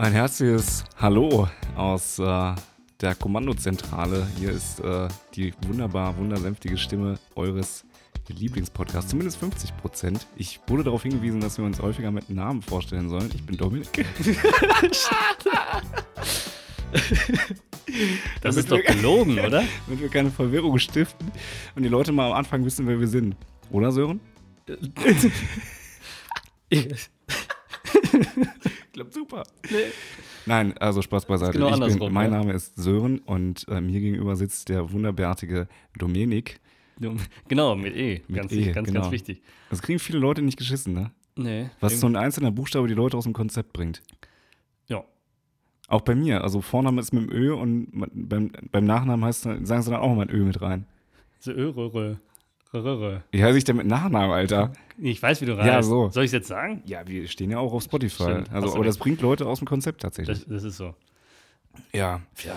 Ein herzliches Hallo aus äh, der Kommandozentrale. Hier ist äh, die wunderbar, wundersäftige Stimme eures Lieblingspodcasts, zumindest 50 Prozent. Ich wurde darauf hingewiesen, dass wir uns häufiger mit Namen vorstellen sollen. Ich bin Dominik. Das ist doch gelogen, oder? Damit wir keine Verwirrung stiften und die Leute mal am Anfang wissen, wer wir sind. Oder, Sören? Klappt super. Nein, also Spaß beiseite. genau ich bin, mein. Name ist Sören und äh, mir gegenüber sitzt der wunderbärtige Dominik. Genau, mit E. Mit ganz, E, ganz, genau. ganz wichtig. Das kriegen viele Leute nicht geschissen, ne? Nee. Was so ein einzelner Buchstabe die Leute aus dem Konzept bringt. Ja. Auch bei mir. Also Vorname ist mit dem Ö und beim, beim Nachnamen heißt, sagen sie dann auch mal ein Ö mit rein. So, Ö, rö, rö, rö, rö, rö. Wie heiße ich denn mit Nachnamen, Alter? Ich weiß, wie du Ja, reist. so. Soll ich es jetzt sagen? Ja, wir stehen ja auch auf Spotify. Stimmt, Also, aber das bringt Leute aus dem Konzept tatsächlich. Das, das ist so. ja. Ja.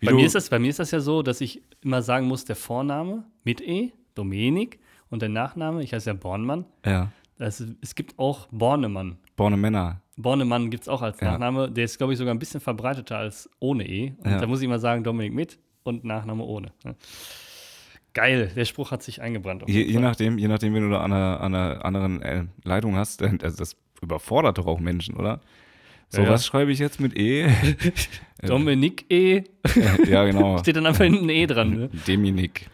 Wie Bei mir, ist das, bei mir ist das ja so, dass ich immer sagen muss, der Vorname mit E, Dominik, und der Nachname, ich heiße ja Bornmann. Ja. Das, es gibt auch Bornemann. Borne Männer. Bornemann gibt es auch als Ja. Nachname. Der ist, glaube ich, sogar ein bisschen verbreiteter als ohne E. Und Ja. da muss ich immer sagen, Dominik mit und Nachname ohne. Geil, der Spruch hat sich eingebrannt. Je, je, nachdem, je nachdem, wenn du da an einer, an einer anderen äh, Leitung hast, also das überfordert doch auch Menschen, oder? So, Ja, was schreibe ich jetzt mit E? Dominik E. ja, genau. Steht dann einfach hinten ein E dran. Ne? Deminik.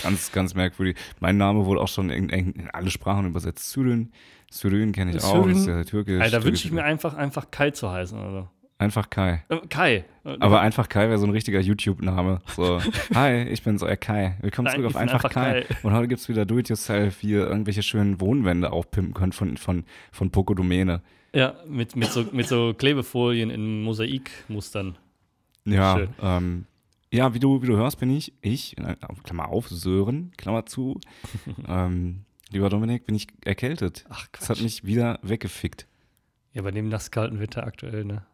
ganz, ganz merkwürdig. Mein Name wurde auch schon in, in, alle Sprachen übersetzt. Syrien. Syrien kenne ich auch. Das ist ja türkisch. Alter, da wünsche ich mir einfach, einfach Kai zu heißen. Oder? Einfach Kai. Äh, Kai. Aber einfach Kai wäre so ein richtiger YouTube-Name. So, hi, ich bin so, äh, Kai. Willkommen Nein, zurück auf einfach, einfach Kai. Kai. Und heute gibt es wieder Do-It-Yourself, wie ihr irgendwelche schönen Wohnwände aufpimpen könnt von, von, von Poco Domäne. ja, mit, mit, so, mit so Klebefolien in Mosaikmustern. Ja, Schön. ähm, ja, wie du, wie du hörst, bin ich, ich, äh, Klammer auf, Sören, Klammer zu. ähm, lieber Dominik, bin ich erkältet. Ach, Das hat mich wieder weggefickt. Ja, bei dem nasskalten Wetter aktuell, ne?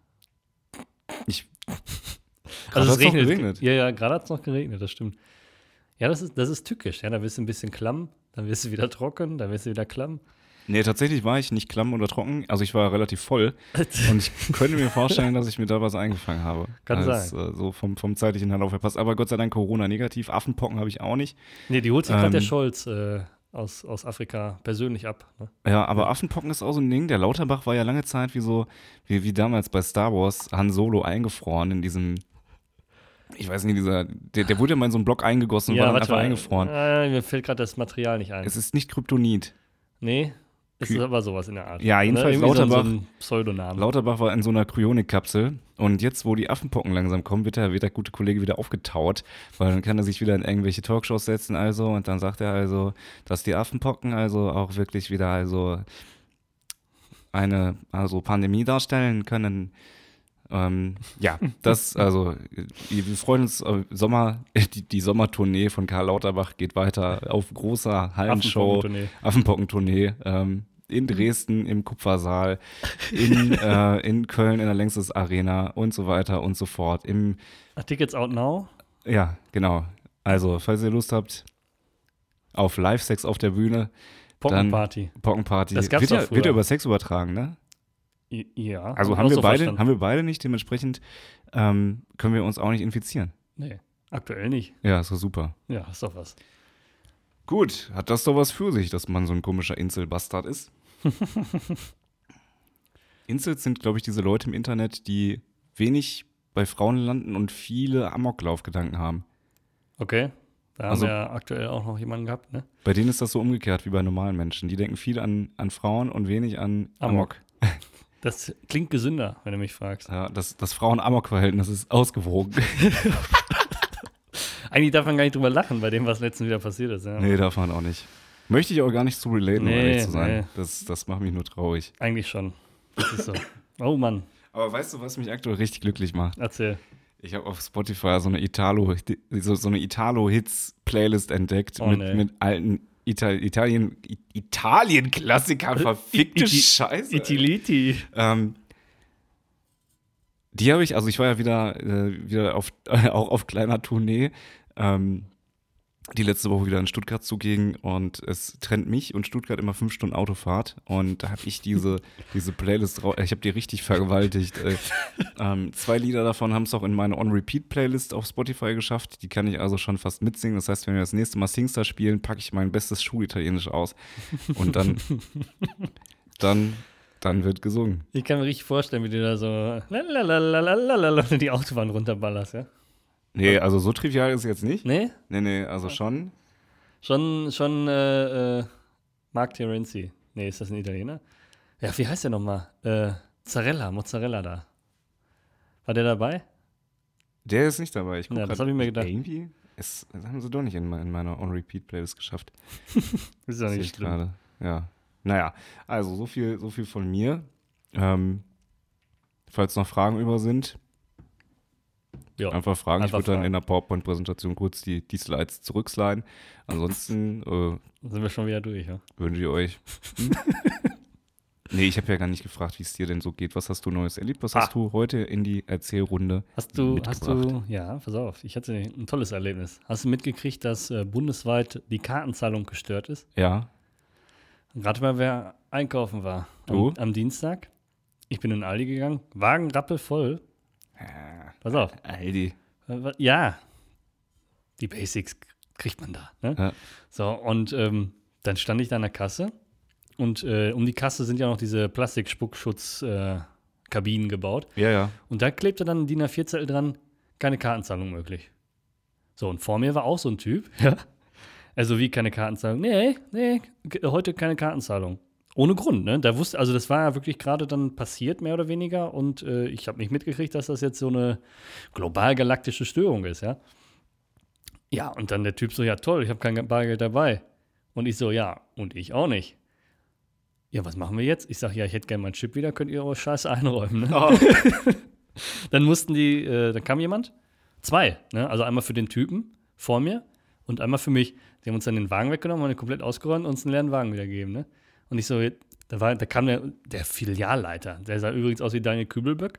Ich, Also es noch regnet. geregnet. Ja, ja, gerade hat es noch geregnet, das stimmt. Ja, das ist, das ist tückisch. Ja, da wirst du ein bisschen klamm, dann wirst du wieder trocken, dann wirst du wieder klamm. nee, tatsächlich war ich nicht klamm oder trocken. Also ich war relativ voll. Und ich könnte mir vorstellen, dass ich mir da was eingefangen habe. Kann sein. Äh, so vom, vom zeitlichen Verlauf her passt. Aber Gott sei Dank Corona negativ. Affenpocken habe ich auch nicht. Nee, die holt sich gerade der Ähm, Scholz äh, aus, aus Afrika persönlich ab. Ne? Ja, aber Affenpocken ist auch so ein Ding. Der Lauterbach war ja lange Zeit wie so, wie, wie damals bei Star Wars, Han Solo eingefroren in diesem, ich weiß nicht, dieser, der, der wurde ja mal in so einen Block eingegossen und war dann einfach eingefroren. Äh, mir fällt gerade das Material nicht ein. Es ist nicht Kryptonit. nee, es ist aber sowas in der Art. Ja, jedenfalls Irgendwie so, ein- Lauterbach- So ein Pseudoname. Lauterbach war in so einer Kryonikkapsel und jetzt, wo die Affenpocken langsam kommen, wird der, wird der gute Kollege wieder aufgetaut, weil dann kann er sich wieder in irgendwelche Talkshows setzen, also, und dann sagt er also, dass die Affenpocken also auch wirklich wieder also eine also Pandemie darstellen können. Ähm, ja, das, also, wir freuen uns, äh, Sommer, die, die Sommertournee von Karl Lauterbach geht weiter auf großer Hallenshow. Affenpockentournee. Affenpockentournee ähm, in Dresden im Kupfersaal, in, äh, in Köln in der Längstes Arena und so weiter und so fort. Im, Ah, Tickets out now? ja, genau. Also, falls ihr Lust habt auf Live-Sex auf der Bühne, Pockenparty. Pockenparty. Das gab's wird, doch ja, früher. wird ja über Sex übertragen, ne? Ja. Also hab haben wir, so beide, verstanden. haben wir beide nicht, dementsprechend ähm, können wir uns auch nicht infizieren. Nee, aktuell nicht. Ja, ist doch super. Ja, ist doch was. Gut, hat das doch was für sich, dass man so ein komischer Inselbastard ist? Incels sind, glaube ich, diese Leute im Internet, die wenig bei Frauen landen und viele Amoklaufgedanken haben. Okay. Da haben Also- wir ja aktuell auch noch jemanden gehabt, ne? Bei denen ist das so umgekehrt wie bei normalen Menschen. Die denken viel an, an Frauen und wenig an Amok. Amok. Das klingt gesünder, wenn du mich fragst. Ja, das das Frauen-Amok-Verhältnis ist ausgewogen. Eigentlich darf man gar nicht drüber lachen, bei dem, was letztens wieder passiert ist. Ja. nee, darf man auch nicht. Möchte ich auch gar nicht zu relaten, um Nee, ehrlich zu sein. nee. Das, das macht mich nur traurig. Eigentlich schon. Das ist so. Oh Mann, Aber weißt du, was mich aktuell richtig glücklich macht? erzähl. Ich habe auf Spotify so eine Italo, so, so eine Italo-Hits-Playlist entdeckt Oh, mit, nee. mit alten Ital Italien, Italien-Klassikern, verfickte Iti- Scheiße. Itiliti. ähm, die habe ich, also ich war ja wieder, äh, wieder auf, auch auf kleiner Tournee. Ähm, die letzte Woche wieder in Stuttgart zuging und es trennt mich und Stuttgart immer fünf Stunden Autofahrt und da habe ich diese, diese Playlist raus, ich habe die richtig vergewaltigt. Äh, ähm, zwei Lieder davon haben es auch in meine On-Repeat-Playlist auf Spotify geschafft, die kann ich also schon fast mitsingen. Das heißt, wenn wir das nächste Mal Singstar spielen, packe ich mein bestes Schulitalienisch aus und dann, dann, dann wird gesungen. Ich kann mir richtig vorstellen, wie du da so die Autobahn runterballerst, ja? Nee, also so trivial ist es jetzt nicht. Nee? Nee, nee, also schon. Schon, schon äh, äh, Mark Terenzi. Nee, ist das ein Italiener? Ja, wie heißt der nochmal? Äh, Zarella, Mozzarella da. War der dabei? Der ist nicht dabei. Ich guck Ja, das grad, hab ich mir gedacht. Irgendwie, es, das haben sie doch nicht in, in meiner On-Repeat-Playlist geschafft. Ist ja Sehe nicht ich schlimm. gerade. Ja. Naja, also so viel, so viel von mir. Ähm, falls noch Fragen über sind, Ja. einfach fragen. Einfach ich würde dann in der PowerPoint-Präsentation kurz die, die Slides zurücksliden. Ansonsten äh, sind wir schon wieder durch, ja? wünsche ich euch. Hm? nee, ich habe ja gar nicht gefragt, wie es dir denn so geht. Was hast du Neues erlebt? Was Ah. hast du heute in die Erzählrunde Hast du, hast du, ja, pass auf, ich hatte ein tolles Erlebnis. Hast du mitgekriegt, dass äh, bundesweit die Kartenzahlung gestört ist? Ja. Rate mal, wer einkaufen war. Du? Am, am Dienstag. Ich bin in Aldi gegangen, Wagen rappelvoll. Pass auf. Aldi. Äh, Ja, die Basics kriegt man da. Ne? Ja. So, und ähm, dann stand ich da an der Kasse und äh, um die Kasse sind ja noch diese Plastikspuckschutzkabinen äh, gebaut. Ja, ja. Und da klebte dann ein DIN A4-Zettel dran, keine Kartenzahlung möglich. So, und vor mir war auch so ein Typ, ja. Also wie keine Kartenzahlung? Nee, nee, heute keine Kartenzahlung. Ohne Grund, ne? Da wusste, also das war ja wirklich gerade dann passiert, mehr oder weniger. Und äh, ich habe nicht mitgekriegt, dass das jetzt so eine global galaktische Störung ist, ja. Ja, und dann der Typ so, ja toll, ich habe kein Bargeld dabei. Und ich so, ja, und ich auch nicht. Ja, was machen wir jetzt? Ich sage, ja, ich hätte gerne meinen Chip wieder, könnt ihr eure Scheiße einräumen, ne? Oh. Dann mussten die, äh, dann kam jemand, zwei, ne? also einmal für den Typen vor mir und einmal für mich. Die haben uns dann den Wagen weggenommen, haben den komplett ausgeräumt und uns einen leeren Wagen wieder gegeben. Ne? Und ich so, da, war, da kam der, der Filialleiter, der sah übrigens aus wie Daniel Kübelböck.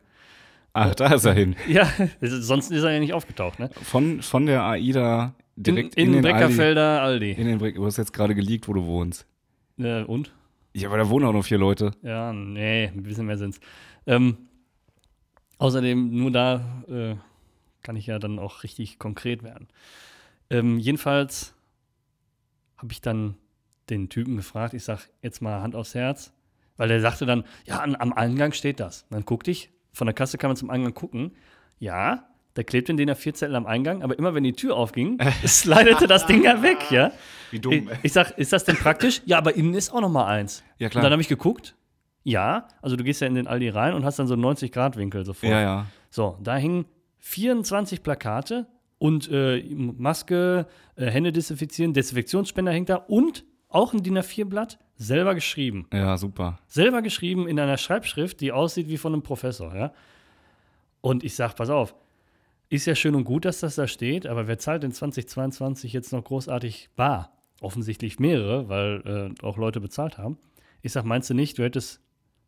Ach, da ist er hin. Ja, sonst ist er ja nicht aufgetaucht. Ne? Von, von der AIDA direkt in, in, in, den Aldi. Breckerfelder Aldi. In den Breck. Du hast jetzt gerade geleakt, wo du wohnst. Äh, und? Ja, aber da wohnen auch noch vier Leute. Ja, nee, ein bisschen mehr sind's. Ähm, außerdem, nur da äh, kann ich ja dann auch richtig konkret werden. Ähm, jedenfalls habe ich dann den Typen gefragt, ich sag jetzt mal Hand aufs Herz, weil der sagte dann, ja, an, am Eingang steht das. Dann guckte ich, von der Kasse kann man zum Eingang gucken. Ja, da klebte in den A4-Zettel am Eingang, aber immer wenn die Tür aufging, slidete das Ding ja weg, ja. Wie Ich, ich sag, ist das denn praktisch? Ja, aber innen ist auch noch mal eins. Ja, Und klar. dann habe ich geguckt. Ja, also du gehst ja in den Aldi rein und hast dann so einen 90-Grad-Winkel sofort. Ja, ja. So, da hingen 24 Plakate und äh, Maske, äh, Hände desinfizieren, Desinfektionsspender hängt da und auch ein DIN A4-Blatt, selber geschrieben. Ja, super. Selber geschrieben in einer Schreibschrift, die aussieht wie von einem Professor, ja. Und ich sag, pass auf, ist ja schön und gut, dass das da steht, aber wer zahlt in 2022 jetzt noch großartig bar? Offensichtlich mehrere, weil äh, auch Leute bezahlt haben. Ich sag, meinst du nicht, du hättest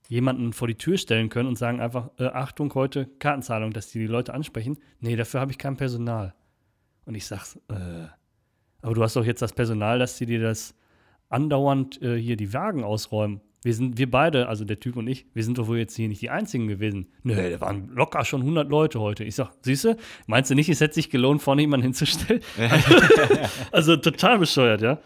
jemanden vor die Tür stellen können und sagen einfach, äh, Achtung, heute Kartenzahlung, dass die die Leute ansprechen? Nee, dafür habe ich kein Personal. Und ich sag, äh, aber du hast doch jetzt das Personal, dass die dir das andauernd äh, hier die Wagen ausräumen. Wir sind, wir beide, also der Typ und ich, wir sind doch wohl jetzt hier nicht die Einzigen gewesen. Nee, da waren locker schon 100 Leute heute. Ich sag, siehst du, meinst du nicht, es hätte sich gelohnt, vorne jemanden hinzustellen? also total bescheuert, ja.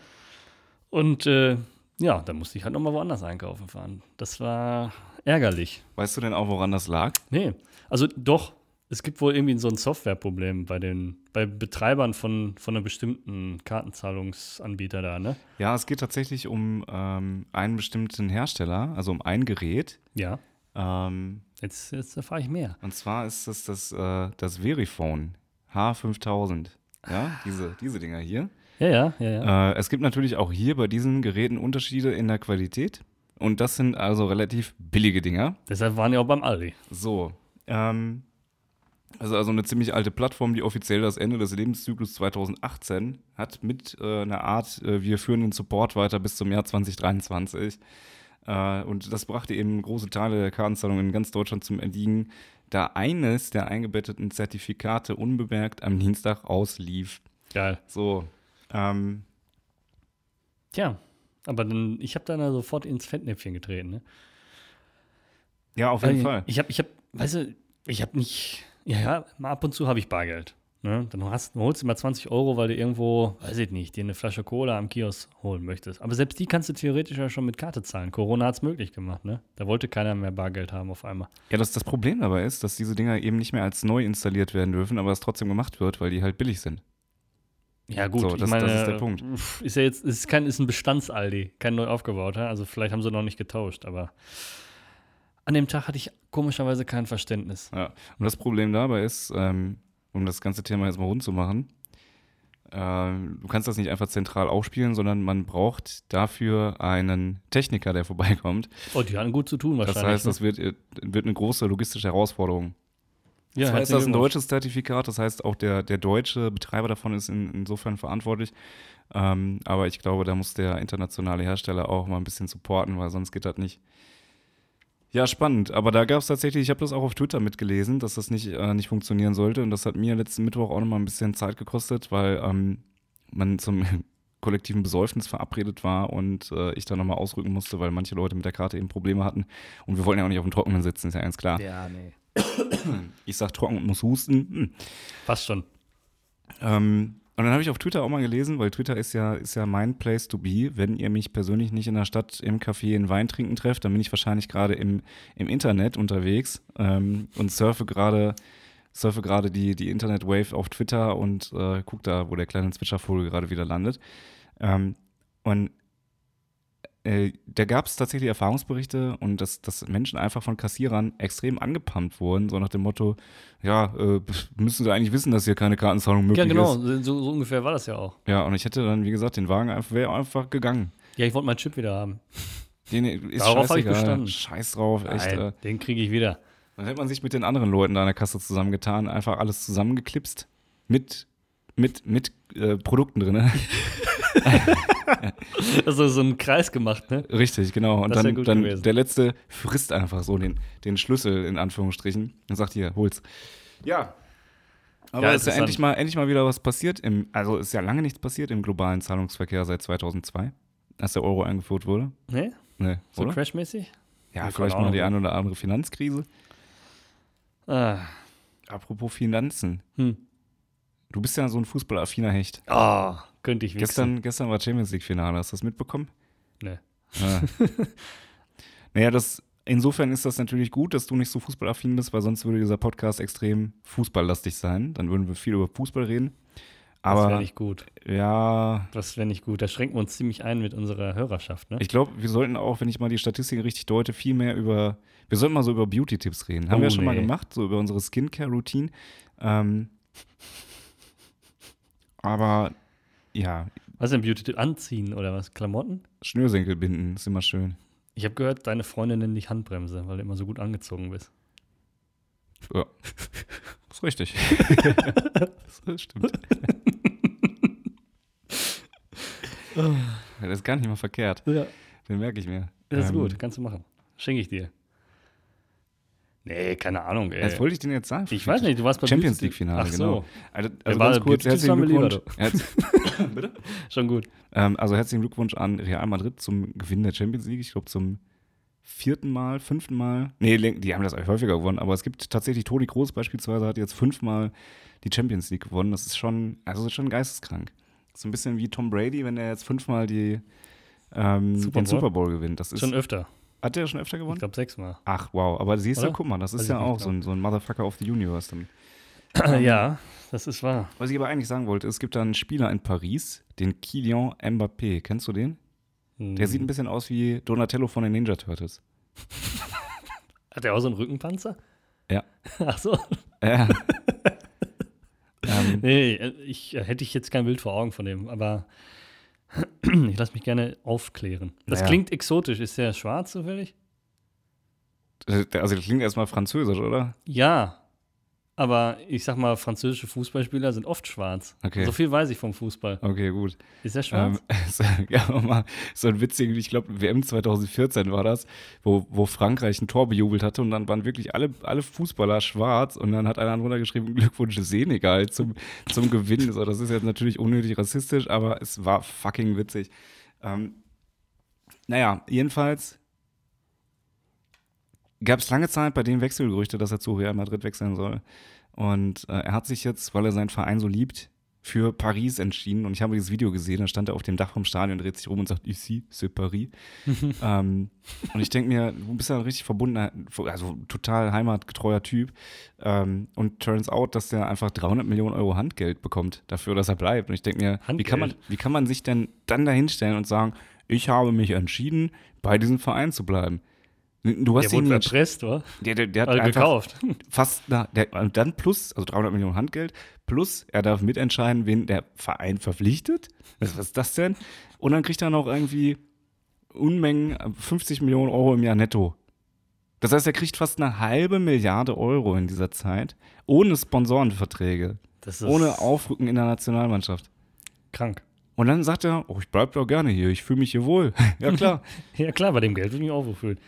Und äh, ja, da musste ich halt nochmal woanders einkaufen fahren. Das war ärgerlich. Weißt du denn auch, woran das lag? Nee, also doch, es gibt wohl irgendwie so ein Softwareproblem bei den, bei Betreibern von, von einem bestimmten Kartenzahlungsanbieter da, ne? Ja, es geht tatsächlich um ähm, einen bestimmten Hersteller, also um ein Gerät. Ja. Ähm, Jetzt, jetzt erfahre ich mehr. und zwar ist es das, äh, das Verifone H5000. Ja, diese, diese Dinger hier. Ja, ja, ja, ja. Äh, es gibt natürlich auch hier bei diesen Geräten Unterschiede in der Qualität. Und das sind also relativ billige Dinger. Deshalb waren die auch beim Aldi. So, ähm, also, also eine ziemlich alte Plattform, die offiziell das Ende des Lebenszyklus 2018 hat, mit äh, einer Art, äh, wir führen den Support weiter bis zum Jahr 2023. Äh, und das brachte eben große Teile der Kartenzahlung in ganz Deutschland zum Erliegen, da eines der eingebetteten Zertifikate unbemerkt am Dienstag auslief. Geil. So, Ähm, Tja, aber dann, ich habe dann da sofort ins Fettnäpfchen getreten. Ne? ja, auf jeden Weil Fall. Ich habe, ich habe, weißt du, ich habe nicht, ja, ja, mal ab und zu habe ich Bargeld. Ne? Dann hast, holst du mal 20 Euro, weil du irgendwo, weiß ich nicht, dir eine Flasche Cola am Kiosk holen möchtest. Aber selbst die kannst du theoretisch ja schon mit Karte zahlen. Corona hat es möglich gemacht, ne? Da wollte keiner mehr Bargeld haben auf einmal. Ja, das, das Problem dabei ist, dass diese Dinger eben nicht mehr als neu installiert werden dürfen, aber es trotzdem gemacht wird, weil die halt billig sind. Ja, gut, So, das- meine, das ist der Punkt. Ist ja jetzt, ist kein, ist ein Bestandsaldi, kein neu aufgebauter. Also vielleicht haben sie noch nicht getauscht, aber an dem Tag hatte ich komischerweise kein Verständnis. Ja. Und das Problem dabei ist, ähm, um das ganze Thema jetzt mal rund zu machen, ähm, du kannst das nicht einfach zentral aufspielen, sondern man braucht dafür einen Techniker, der vorbeikommt. Oh, die hatten gut zu tun Das wahrscheinlich. heißt, das wird, äh, wird eine große logistische Herausforderung. ne? ja, Zwar ist das ein deutsches Zertifikat, das heißt auch der, der deutsche Betreiber davon ist in, insofern verantwortlich. Ähm, aber ich glaube, da muss der internationale Hersteller auch mal ein bisschen supporten, weil sonst geht das nicht. Ja, spannend. Aber da gab es tatsächlich, ich habe das auch auf Twitter mitgelesen, dass das nicht, äh, nicht funktionieren sollte. Und das hat mir letzten Mittwoch auch nochmal ein bisschen Zeit gekostet, weil ähm, man zum kollektiven Besäufnis verabredet war und äh, ich da nochmal ausrücken musste, weil manche Leute mit der Karte eben Probleme hatten. Und wir wollten ja auch nicht auf dem Trockenen sitzen, ist ja ganz klar. Ja, nee. Ich sag trocken und muss husten. Hm. Passt schon. Ähm, und dann habe ich auf Twitter auch mal gelesen, weil Twitter ist ja, ist ja mein Place to be. Wenn ihr mich persönlich nicht in der Stadt im Café in Wein trinken trefft, dann bin ich wahrscheinlich gerade im, im Internet unterwegs ähm, und surfe gerade surfe gerade die, die Internet-Wave auf Twitter und äh, guck da, wo der kleine Zwitschervogel gerade wieder landet. Ähm, und äh, da gab es tatsächlich Erfahrungsberichte und dass, dass Menschen einfach von Kassierern extrem angepumpt wurden, so nach dem Motto, ja, äh, müssen sie eigentlich wissen, dass hier keine Kartenzahlung möglich Ja, genau. ist. So, so ungefähr war das ja auch. Ja, und ich hätte dann, wie gesagt, den Wagen einfach, wäre einfach gegangen. Ja, ich wollte meinen Chip wieder haben. Den ist Darauf hab ich bestanden. Scheiß drauf, echt. Nein, Äh, den kriege ich wieder. dann hätte man sich mit den anderen Leuten da an der Kasse zusammengetan, einfach alles zusammengeklipst. Mit, mit, mit äh, Produkten drin. Also so einen Kreis gemacht, ne? Richtig, genau. Und Das dann, gut dann gewesen. der letzte frisst einfach so den, den Schlüssel in Anführungsstrichen und sagt hier, hol's. Ja. Aber Ja, ist ja endlich mal, endlich mal wieder was passiert. Im, also ist ja lange nichts passiert im globalen Zahlungsverkehr seit 2002, als der Euro eingeführt wurde. Ne? Ne, So oder? crashmäßig? Ja, Ja, vielleicht mal die eine oder andere Finanzkrise. Ah. Apropos Finanzen. Hm. Du bist ja so ein fußballaffiner Hecht. Oh, könnte ich wichsen. Gestern, gestern war Champions League-Finale. Hast du das mitbekommen? Ne. Ja. naja, das, insofern ist das natürlich gut, dass du nicht so fußballaffin bist, weil sonst würde dieser Podcast extrem fußballlastig sein. Dann würden wir viel über Fußball reden. das wäre Aber nicht gut. ja, Das wäre nicht gut. Da schränken wir uns ziemlich ein mit unserer Hörerschaft, ne? ich glaube, wir sollten auch, wenn ich mal die Statistiken richtig deute, viel mehr über, wir sollten mal so über Beauty-Tipps reden. Haben Oh, wir ja schon mal nee. gemacht, so über unsere Skincare-Routine. Ähm, aber ja, Was denn Beauty-Tipp? Anziehen oder was? Klamotten? Schnürsenkel binden ist immer schön. Ich habe gehört, deine Freundin nennt dich Handbremse, weil du immer so gut angezogen bist. Ja. ist richtig. das stimmt. Das ist gar nicht mal verkehrt. Ja. Den merke ich mir. Das ist Ähm, gut, kannst du machen. Schenke ich dir. Nee, keine Ahnung, ey. Was wollte ich denn jetzt sagen? ich weiß nicht, du warst bei Champions League-Finale, Ach so, genau. Also, also war- ganz kurz, herzlichen Glückwunsch. Bitte? schon gut. Ähm, also herzlichen Glückwunsch an Real Madrid zum Gewinn der Champions League. Ich glaube zum vierten Mal, fünften Mal. Nee, die haben das eigentlich häufiger gewonnen, aber es gibt tatsächlich Toni Kroos beispielsweise hat jetzt fünfmal die Champions League gewonnen. Das ist schon, also das ist schon geisteskrank. So ein bisschen wie Tom Brady, wenn er jetzt fünfmal die, ähm, Super den Bowl? Super Bowl gewinnt. Das ist, Schon öfter. Hat der schon öfter Ich gewonnen? glaube sechsmal. Ach, wow. Aber siehst du, guck mal, das ist ich ja auch so ein, so ein Motherfucker of the Universe. Dann. ja, das ist wahr. Was ich aber eigentlich sagen wollte, es gibt da einen Spieler in Paris, den Kylian Mbappé. Kennst du den? Der Hm. sieht ein bisschen aus wie Donatello von den Ninja Turtles. Hat der auch so einen Rückenpanzer? Ja. Ach so. Ja. ähm, Nee, ich äh, hätte ich jetzt kein Bild vor Augen von dem, aber ich lasse mich gerne aufklären. Das Naja. klingt exotisch. Ist der schwarz zufällig? also das klingt erstmal französisch, oder? Ja. Aber ich sag mal, französische Fußballspieler sind oft schwarz. Okay. So viel weiß ich vom Fußball. Okay, gut. Ist er schwarz? Ähm, so, ja, mal so ein witziger, ich glaube, WM 2014 war das, wo, wo Frankreich ein Tor bejubelt hatte und dann waren wirklich alle, alle Fußballer schwarz und dann hat einer drunter geschrieben, Glückwunsch Senegal zum, zum Gewinn. So, das ist jetzt natürlich unnötig rassistisch, aber es war fucking witzig. Ähm, naja, jedenfalls gab es lange Zeit bei dem Wechselgerüchte, dass er zu Real Madrid wechseln soll. Und äh, er hat sich jetzt, weil er seinen Verein so liebt, für Paris entschieden. Und ich habe dieses Video gesehen, da stand er auf dem Dach vom Stadion, dreht sich rum und sagt, ici, c'est Paris. ähm, und ich denke mir, du bist ja ein richtig verbundener, also total heimatgetreuer Typ. Ähm, und turns out, dass der einfach 300 Millionen Euro Handgeld bekommt dafür, dass er bleibt. Und ich denke mir, wie kann, man, wie kann man sich denn dann dahinstellen und sagen, ich habe mich entschieden, bei diesem Verein zu bleiben? Du hast der ihn wurde erpresst, oder? Der, der, der hat Also einfach gekauft. fast, na, der, und dann plus, also 300 Millionen Handgeld, plus er darf mitentscheiden, wen der Verein verpflichtet. Was, was ist das denn? Und dann kriegt er noch irgendwie Unmengen, 50 Millionen Euro im Jahr netto. Das heißt, er kriegt fast eine halbe Milliarde Euro in dieser Zeit, ohne Sponsorenverträge, Das ist ohne Aufrücken in der Nationalmannschaft. krank. Und dann sagt er, oh, ich bleib doch gerne hier, ich fühle mich hier wohl. ja, klar. Ja, klar, bei dem Geld würde ich mich auch wohlfühlen.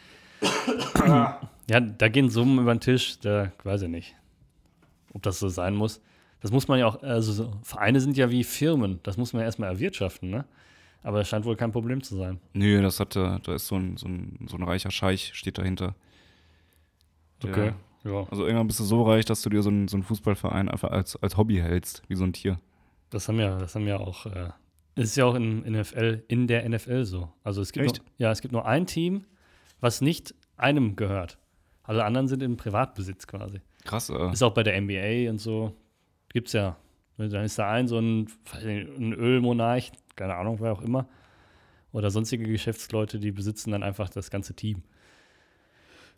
Ja, da gehen Summen über den Tisch, da weiß ich nicht, ob das so sein muss. Das muss man ja auch, also so, Vereine sind ja wie Firmen, das muss man ja erstmal erwirtschaften, ne? Aber das scheint wohl kein Problem zu sein. Nö, das hat, äh, da ist so ein, so ein, so ein reicher Scheich, steht dahinter. Der- Okay. Ja, Also irgendwann bist du so reich, dass du dir so einen, so einen Fußballverein einfach als, als Hobby hältst, wie so ein Tier. das haben ja, das haben ja auch, äh, es ist ja auch in, in, NFL, in der NFL so. Also es gibt Echt? Nur, ja, es gibt nur ein Team, was nicht einem gehört. Alle anderen sind im Privatbesitz quasi. Krass, äh. Ist auch bei der NBA und so. Gibt's ja. Dann ist da ein so ein, ein Ölmonarch, keine Ahnung, wer auch immer. Oder sonstige Geschäftsleute, die besitzen dann einfach das ganze Team.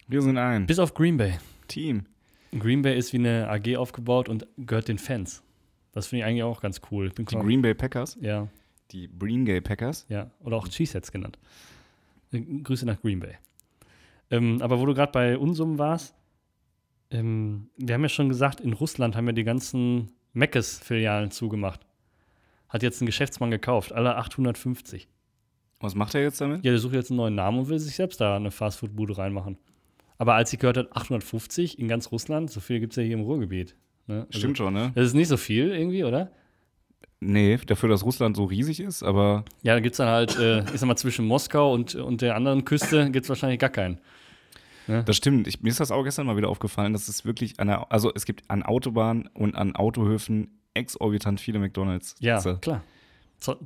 Wir sind ein Bis auf Green Bay. Team. Green Bay ist wie eine AG aufgebaut und gehört den Fans. Das finde ich eigentlich auch ganz cool. Bin Die Green Bay Packers, ja, die Green Gay Packers. ja. Oder auch Cheeseheads genannt. Äh, Grüße nach Green Bay. Ähm, aber wo du gerade bei Unsummen warst, ähm, wir haben ja schon gesagt, in Russland haben ja die ganzen Meckes-Filialen zugemacht. Hat jetzt ein Geschäftsmann gekauft, alle 850. Was macht er jetzt damit? Ja, der sucht jetzt einen neuen Namen und will sich selbst da eine Fastfood-Bude reinmachen. Aber als ich gehört habe, 850 in ganz Russland, so viel gibt es ja hier im Ruhrgebiet. Ne? Also, Stimmt schon, ne? Das ist nicht so viel irgendwie, oder? Nee, dafür, dass Russland so riesig ist, aber Ja, da gibt es dann halt, äh, ich sag mal, zwischen Moskau und, und der anderen Küste gibt es wahrscheinlich gar keinen. Das stimmt. Ich, mir ist das auch gestern mal wieder aufgefallen, dass es wirklich an der, also es gibt an Autobahnen und an Autohöfen exorbitant viele McDonalds. Ja, klar.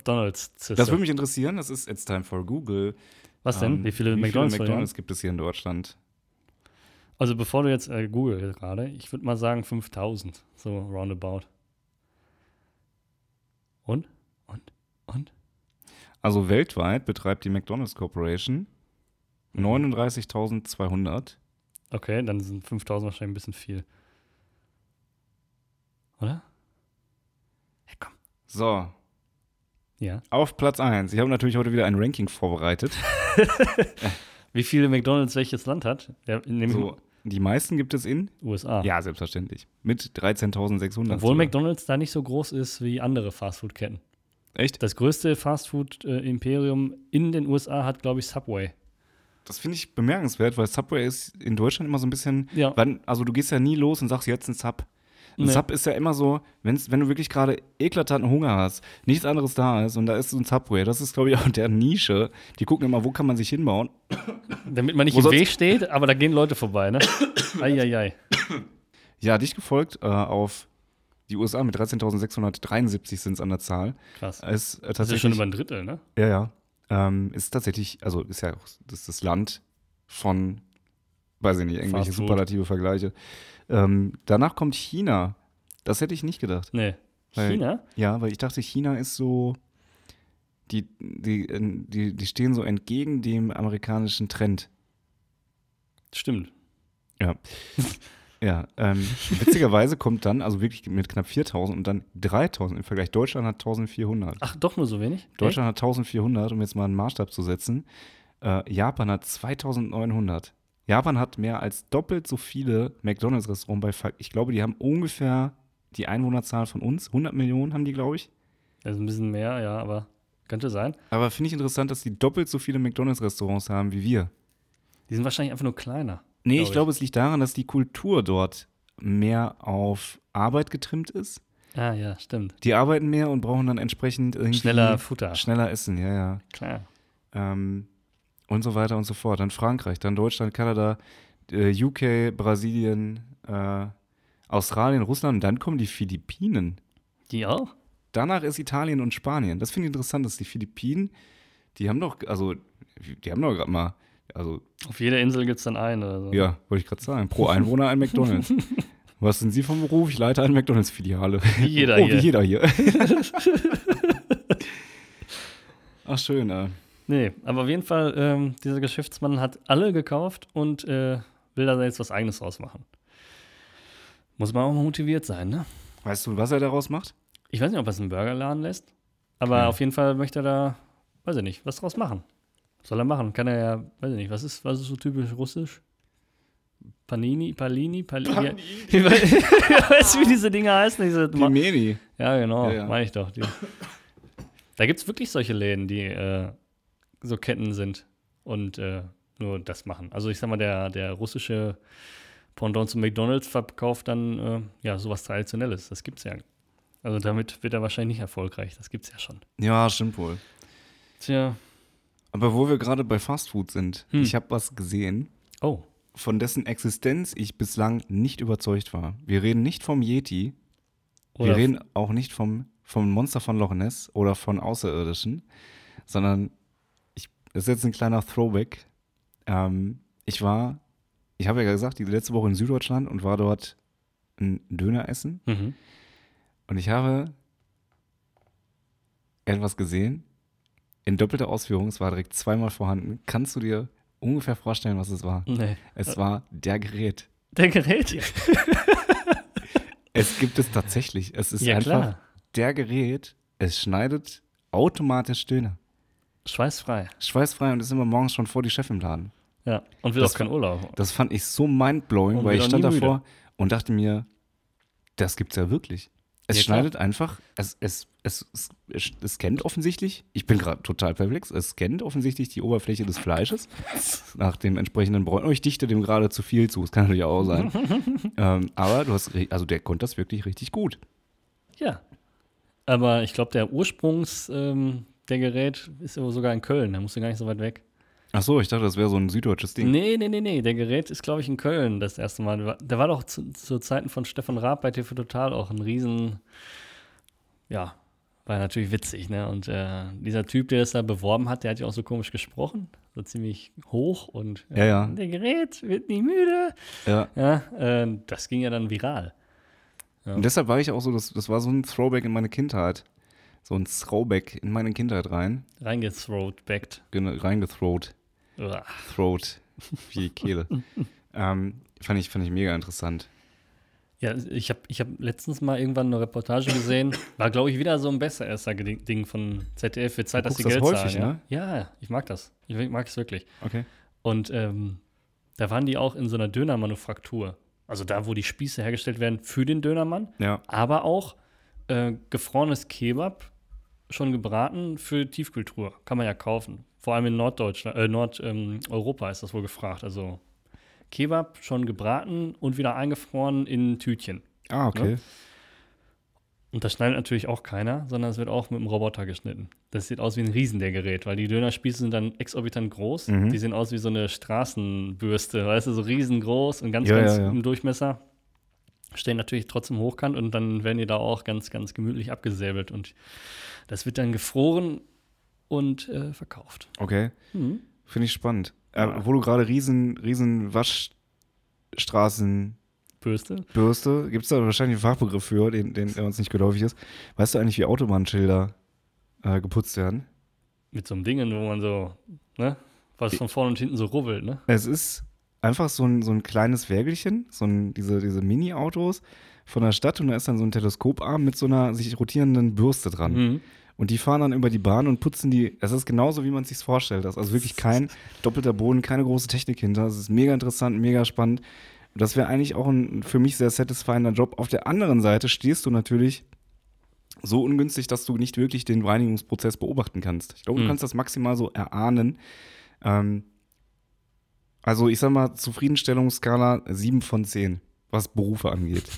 Donalds. Das würde mich interessieren, das ist It's Time for Google. Was denn? Ähm, wie viele wie McDonalds, viele McDonald's gibt es hier in Deutschland? Also bevor du jetzt äh, Google gerade, ich würde mal sagen 5000, so roundabout. Und? Und? Und? Also weltweit betreibt die McDonalds Corporation. 39.200. Okay, dann sind 5000 wahrscheinlich ein bisschen viel. Oder? Ja, komm. So, Ja. auf Platz 1. Ich habe natürlich heute wieder ein Ranking vorbereitet. Wie viele McDonalds welches Land hat? Ja, So, die meisten gibt es in? USA. Ja, selbstverständlich. Mit 13.600. Obwohl. McDonalds da nicht so groß ist wie andere Fastfood-Ketten. Echt? Das größte Fastfood-Imperium in den USA hat, glaube ich, Subway. Das finde ich bemerkenswert, weil Subway ist in Deutschland immer so ein bisschen. Ja. Wann, also, du gehst ja nie los und sagst jetzt ein Sub. Ein Nee. Sub ist ja immer so, wenn's, wenn du wirklich gerade eklatanten Hunger hast, nichts anderes da ist und da ist so ein Subway. Das ist, glaube ich, auch der Nische. Die gucken immer, wo kann man sich hinbauen. Damit man nicht Wo im Weg steht, aber da gehen Leute vorbei, ne? Eieiei. Ja, dich gefolgt äh, auf die USA mit 13.673 sind es an der Zahl. Krass. Ist äh, Das ist ja schon über ein Drittel, ne? Ja, ja. Ähm, ist tatsächlich, also ist ja auch das, das Land von, weiß ich nicht, irgendwelche Fast Food. superlative Vergleiche. Ähm, danach kommt China. Das hätte ich nicht gedacht. Nee. Weil- China? Ja, weil ich dachte, China ist so, die, die, die, die stehen so entgegen dem amerikanischen Trend. Stimmt. Ja. ja, ähm, witzigerweise kommt dann, also wirklich mit knapp 4000 und dann 3000 im Vergleich. Deutschland hat 1400. Ach, doch nur so wenig? Deutschland hat 1400, um jetzt mal einen Maßstab zu setzen. Äh, Japan hat 2900. Japan hat mehr als doppelt so viele McDonalds-Restaurants bei Ich glaube, die haben ungefähr die Einwohnerzahl von uns. 100 Millionen haben die, glaube ich. Also ein bisschen mehr, ja, aber könnte sein. Aber finde ich interessant, dass die doppelt so viele McDonalds-Restaurants haben wie wir. Die sind wahrscheinlich einfach nur kleiner. Nee, Glaub ich glaube, es liegt daran, dass die Kultur dort mehr auf Arbeit getrimmt ist. Ah, ja, stimmt. Die arbeiten mehr und brauchen dann entsprechend irgendwie Schneller Futter. schneller essen, ja, ja. Klar. Ähm, und so weiter und so fort. Dann Frankreich, dann Deutschland, Kanada, äh, UK, Brasilien, äh, Australien, Russland und dann kommen die Philippinen. Die auch? Danach ist Italien und Spanien. Das finde ich interessant, dass die Philippinen, die haben doch, also, die haben doch gerade mal, also, Auf jeder Insel gibt es dann einen oder so. ja, wollte ich gerade sagen, pro Einwohner ein McDonalds. Was sind Sie vom Beruf? Ich leite eine McDonalds-Filiale. Wie jeder oh, hier. wie jeder hier. Ach, schön, äh. Nee, aber auf jeden Fall, ähm, dieser Geschäftsmann hat alle gekauft und äh, will da jetzt was Eigenes draus machen. Muss man auch mal motiviert sein, ne? Weißt du, was er daraus macht? Ich weiß nicht, ob er es einen Burgerladen lässt, aber Ja. auf jeden Fall möchte er da, weiß ich nicht, was draus machen. Soll er machen? Kann er ja, weiß ich nicht, was ist, was ist so typisch russisch? Panini, Palini, Palini. Ich weiß, ich weiß, wie diese Dinger heißen. Diese Pimeni. ja, genau, Ja, ja. meine ich doch. Die. Da gibt es wirklich solche Läden, die äh, so Ketten sind und äh, nur das machen. Also ich sag mal, der, der russische Pendant zu McDonalds verkauft dann äh, ja sowas Traditionelles. Das gibt's ja. Also damit wird er wahrscheinlich nicht erfolgreich. Das gibt's ja schon. Ja, stimmt wohl. Tja. Aber wo wir gerade bei Fastfood sind, Hm. ich habe was gesehen, Oh. von dessen Existenz ich bislang nicht überzeugt war. Wir reden nicht vom Yeti, wir Oder reden auch nicht vom, vom Monster von Loch Ness oder von Außerirdischen, sondern ich, das ist jetzt ein kleiner Throwback. Ähm, ich war, ich habe ja gesagt, die letzte Woche in Süddeutschland und war dort ein Döner essen Mhm. und ich habe etwas gesehen in doppelter Ausführung. Es war direkt zweimal vorhanden. Kannst du dir ungefähr vorstellen, was es war? Nee. Es war der Gerät. Der Gerät? Es gibt es tatsächlich. Es ist Ja, einfach klar. der Gerät. Es schneidet automatisch Döner. Schweißfrei. Schweißfrei und ist immer morgens schon vor die Chef im Laden. Ja. Und will Das auch keinen Urlaub. Das fand ich so mindblowing, weil ich stand nie müde. davor und dachte mir, das gibt's ja wirklich. Es Ja, schneidet einfach, es, es, es, es, es, scannt offensichtlich, ich bin gerade total perplex, es scannt offensichtlich die Oberfläche des Fleisches nach dem entsprechenden Bräun. Oh, ich dichte dem gerade zu viel zu, das kann natürlich auch sein. ähm, aber du hast, also der konnte das wirklich richtig gut. Ja. Aber ich glaube, der Ursprungs ähm, der Gerät ist sogar in Köln. Da musst du gar nicht so weit weg. Ach so, ich dachte, das wäre so ein süddeutsches Ding. Nee, nee, nee, nee. Der Gerät ist, glaube ich, in Köln das erste Mal. Der war- Der war doch zu, zu Zeiten von Stefan Raab bei TV Total auch ein Riesen. Ja, war natürlich witzig, ne? Und äh, dieser Typ, der das da beworben hat, der hat ja auch so komisch gesprochen. So ziemlich hoch und äh, Ja, ja. der Gerät wird nie müde. Ja. Ja, äh, das ging ja dann viral. Ja. Und deshalb war ich auch so, das, das war so ein Throwback in meine Kindheit. So ein Throwback in meine Kindheit rein, Reingethrowbackt. gen- reingethrowt. Throat, wie die Kehle. ähm, fand, ich, fand ich mega interessant. Ja, ich habe ich hab letztens mal irgendwann eine Reportage gesehen. War, glaube ich, wieder so ein Besseresser-Ding von ZDF. Wird Zeit, dass sie Geld häufig, zahlen. ne? Ja? ich mag das. Ich mag es wirklich. Okay. Und ähm, da waren die auch in so einer Dönermanufaktur. Also da, wo die Spieße hergestellt werden für den Dönermann. Ja. Aber auch äh, gefrorenes Kebab, schon gebraten für Tiefkühltruhe. Kann man ja kaufen. Vor allem in Norddeutschland, äh, Nordeuropa ähm, Europa ist das wohl gefragt. Also Kebab schon gebraten und wieder eingefroren in Tütchen. Ah, okay. Und das schneidet natürlich auch keiner, sondern es wird auch mit dem Roboter geschnitten. Das sieht aus wie ein Riesen, der Gerät, weil die Dönerspieße sind dann exorbitant groß. Mhm. Die sehen aus wie so eine Straßenbürste, weißt du, so riesengroß und ganz, Ja, ganz ja, ja. im Durchmesser. Stehen natürlich trotzdem hochkant und dann werden die da auch ganz, ganz gemütlich abgesäbelt. Und das wird dann gefroren und äh, verkauft. Okay. Mhm. Finde ich spannend. Äh. Wo du gerade riesen, riesen Waschstraßenbürste, Bürste. gibt es da wahrscheinlich einen Fachbegriff für, den, den, der uns nicht geläufig ist. Weißt du eigentlich, wie Autobahnschilder äh, geputzt werden? Mit so einem Ding, wo man so, ne, was von vorne und hinten so rubbelt, ne? Es ist einfach so ein, so ein kleines Wägelchen, so ein, diese, diese Mini-Autos von der Stadt und da ist dann so ein Teleskoparm mit so einer sich rotierenden Bürste dran. Mhm. Und die fahren dann über die Bahn und putzen die. Das ist genauso, wie man es sich vorstellt. Das ist also wirklich kein doppelter Boden, keine große Technik hinter. Das ist mega interessant, mega spannend. Und das wäre eigentlich auch ein für mich sehr satisfyender Job. Auf der anderen Seite stehst du natürlich so ungünstig, dass du nicht wirklich den Reinigungsprozess beobachten kannst. Ich glaube, du Mhm. kannst das maximal so erahnen. Ähm, also ich sag mal, Zufriedenstellungsskala 7 von 10, was Berufe angeht.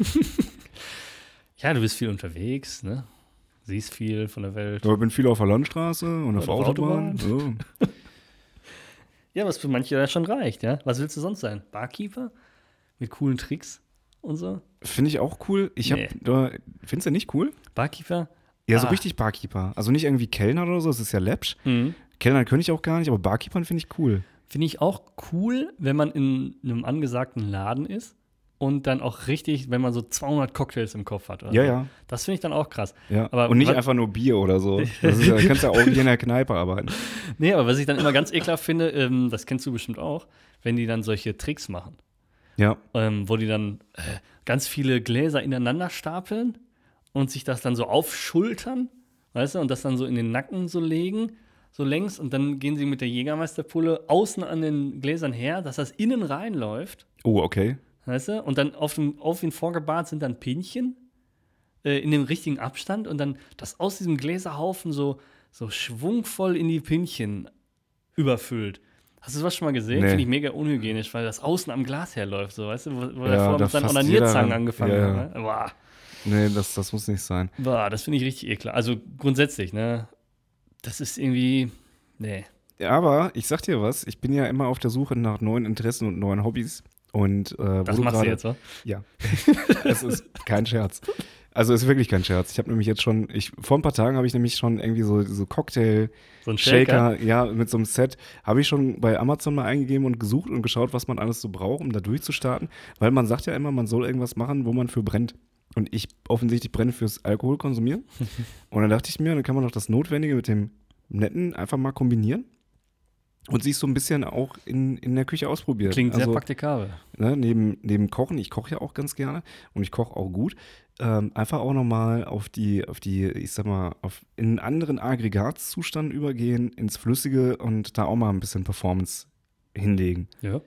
Ja, du bist viel unterwegs, ne? Siehst viel von der Welt. Aber ich bin viel auf der Landstraße und auf der auf Autobahn. Ja. Ja, was für manche ja schon reicht, ja? Was willst du sonst sein? Barkeeper? Mit coolen Tricks und so? Finde ich auch cool. Ich hab, Nee. äh, findest du nicht cool? Barkeeper? Ja, so Ah. richtig Barkeeper. Also nicht irgendwie Kellner oder so, das ist ja läppsch. Mhm. Kellner könnte ich auch gar nicht, aber Barkeepern finde ich cool. Finde ich auch cool, wenn man in einem angesagten Laden ist und dann auch richtig, wenn man so 200 Cocktails im Kopf hat. Oder Ja, so. ja. Das finde ich dann auch krass. ja. Aber und nicht einfach nur Bier oder so. Das ist, ja- kannst du ja auch hier in der Kneipe arbeiten. Nee, aber was ich dann immer ganz ekelhaft finde, ähm, das kennst du bestimmt auch, wenn die dann solche Tricks machen. Ja. ähm, wo die dann äh, ganz viele Gläser ineinander stapeln und sich das dann so aufschultern, weißt du, und das dann so in den Nacken so legen, so längs, und dann gehen sie mit der Jägermeisterpulle außen an den Gläsern her, dass das innen reinläuft, Oh, okay. Weißt du, und dann auf, dem, auf ihn vorgebahrt sind dann Pinchen äh, in dem richtigen Abstand und dann das aus diesem Gläserhaufen so, so schwungvoll in die Pinchen überfüllt. Hast du sowas schon mal gesehen? Nee. Finde ich mega unhygienisch, weil das außen am Glas herläuft, so, weißt du, wo, wo Ja, der vorher da mit seinen Onanierzangen angefangen Ja, ja. hat. Ne? Boah, Nee, das, das muss nicht sein. boah, das finde ich richtig eklig. Also grundsätzlich, ne? Das ist irgendwie, nee. Ja, aber ich sag dir was, ich bin ja immer auf der Suche nach neuen Interessen und neuen Hobbys. Und äh, Das du machst du gerade- jetzt, wa? Ja. es ist kein Scherz. Also es ist wirklich kein Scherz. Ich habe nämlich jetzt schon, ich, vor ein paar Tagen habe ich nämlich schon irgendwie so, so Cocktail, So ein Shaker. Shaker, ja, mit so einem Set, habe ich schon bei Amazon mal eingegeben und gesucht und geschaut, was man alles so braucht, um da durchzustarten. Weil man sagt ja immer, man soll irgendwas machen, wo man für brennt. Und ich offensichtlich brenne fürs Alkohol konsumieren. und dann dachte ich mir, dann kann man doch das Notwendige mit dem Netten einfach mal kombinieren. Und sich so ein bisschen auch in, in der Küche ausprobieren. Klingt sehr also, praktikabel. ne, neben, neben Kochen, ich koche ja auch ganz gerne und ich koche auch gut, ähm, einfach auch nochmal auf die, auf die, ich sag mal, auf in einen anderen Aggregatzustand übergehen, ins Flüssige und da auch mal ein bisschen Performance hinlegen. Ja.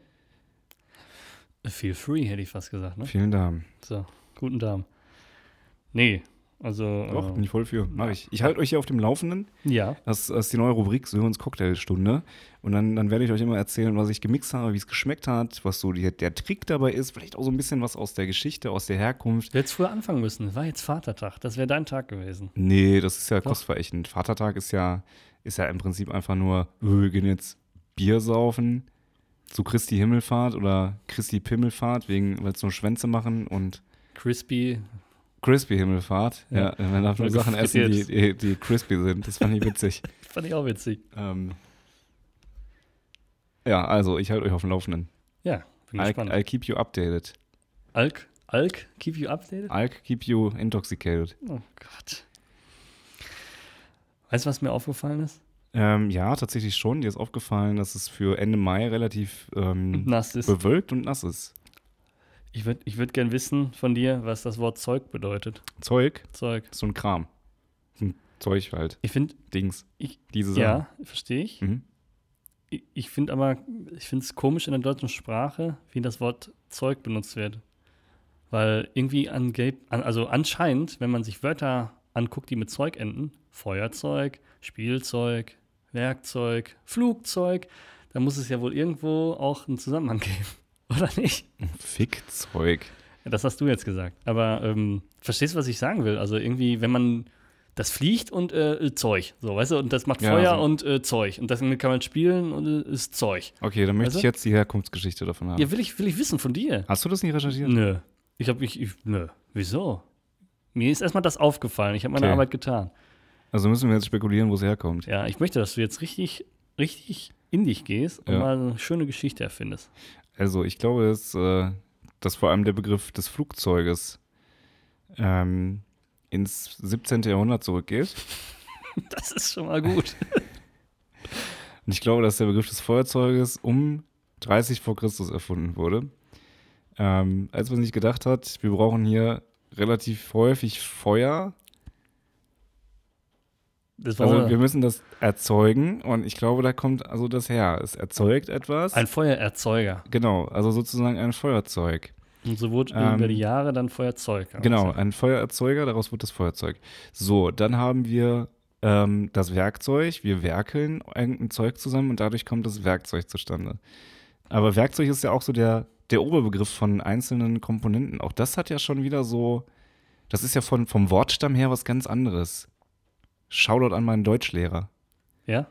Feel free, hätte ich fast gesagt, ne? Vielen Dank. So, guten Darm. Nee, also. Doch, äh, bin ich voll für. Mach ich. Ich halte euch hier auf dem Laufenden. ja, Das, das ist die neue Rubrik Sörens Cocktailstunde. Und dann, dann werde ich euch immer erzählen, was ich gemixt habe, wie es geschmeckt hat, was so die, der Trick dabei ist. Vielleicht auch so ein bisschen was aus der Geschichte, aus der Herkunft. du hättest früher anfangen müssen. War jetzt Vatertag. Das wäre dein Tag gewesen. Nee, das ist ja Doch. kostverächtend. Vatertag ist ja, ist ja im Prinzip einfach nur, wir gehen jetzt Bier saufen zu Christi Himmelfahrt oder Christi Pimmelfahrt, wegen, weil es nur Schwänze machen und Crispy. Crispy Himmelfahrt. Ja, Ja. man darf nur Sachen essen, die, die, crispy sind. Das fand ich witzig. Fand ich auch witzig. ähm, ja, also ich halte euch auf dem Laufenden. Ja, bin gespannt. I'll keep you updated. Alk, Alk, keep you updated? I'll keep you intoxicated. Oh Gott. Weißt du, was mir aufgefallen ist? Ähm, ja, tatsächlich schon. Dir ist aufgefallen, dass es für Ende Mai relativ ähm, Nass ist. bewölkt und nass ist. Ich würde ich würd gern wissen von dir, was das Wort Zeug bedeutet. Zeug Zeug. so ein Kram. So ein Zeug halt. Ich finde, Dings. Ich- Diese Sachen. ja, verstehe ich. Mhm. Ich, ich finde aber, ich finde es komisch in der deutschen Sprache, wie das Wort Zeug benutzt wird. Weil irgendwie ange an, also anscheinend, wenn man sich Wörter anguckt, die mit Zeug enden, Feuerzeug, Spielzeug, Werkzeug, Flugzeug, dann muss es ja wohl irgendwo auch einen Zusammenhang geben. Oder nicht? Fickzeug. Das hast du jetzt gesagt. Aber ähm, verstehst du, was ich sagen will? Also irgendwie, wenn man das fliegt und äh, Zeug, so, weißt du, und das macht Ja, Feuer also- und äh, Zeug. Und damit kann man spielen und äh, ist Zeug. Okay, dann möchte Also? ich jetzt die Herkunftsgeschichte davon haben. Ja, will ich, will ich wissen von dir. Hast du das nicht recherchiert? Nö. Ich habe ich, ich, nö. Wieso? Mir ist erstmal das aufgefallen. Ich habe meine Okay. Arbeit getan. Also müssen wir jetzt spekulieren, wo es herkommt. Ja, ich möchte, dass du jetzt richtig, richtig in dich gehst und Ja. mal eine schöne Geschichte erfindest. Also ich glaube, dass, äh, dass vor allem der Begriff des Flugzeuges ähm, ins 17. Jahrhundert zurückgeht. Das ist schon mal gut. Und ich glaube, dass der Begriff des Feuerzeuges um 30 vor Christus erfunden wurde. Ähm, als man sich gedacht hat, wir brauchen hier relativ häufig Feuer, Also wir müssen das erzeugen und ich glaube, da kommt also das her. Es erzeugt etwas. ein Feuererzeuger. genau, also sozusagen ein Feuerzeug. Und so wurde Ähm, über die Jahre dann Feuerzeug. Genau, ein Feuererzeuger, daraus wird das Feuerzeug. So, dann haben wir ähm, das Werkzeug, wir werkeln irgendein Zeug zusammen und dadurch kommt das Werkzeug zustande. Aber Werkzeug ist ja auch so der, der Oberbegriff von einzelnen Komponenten. Auch das hat ja schon wieder so, das ist ja von, vom Wortstamm her was ganz anderes. Shoutout an meinen Deutschlehrer. Ja?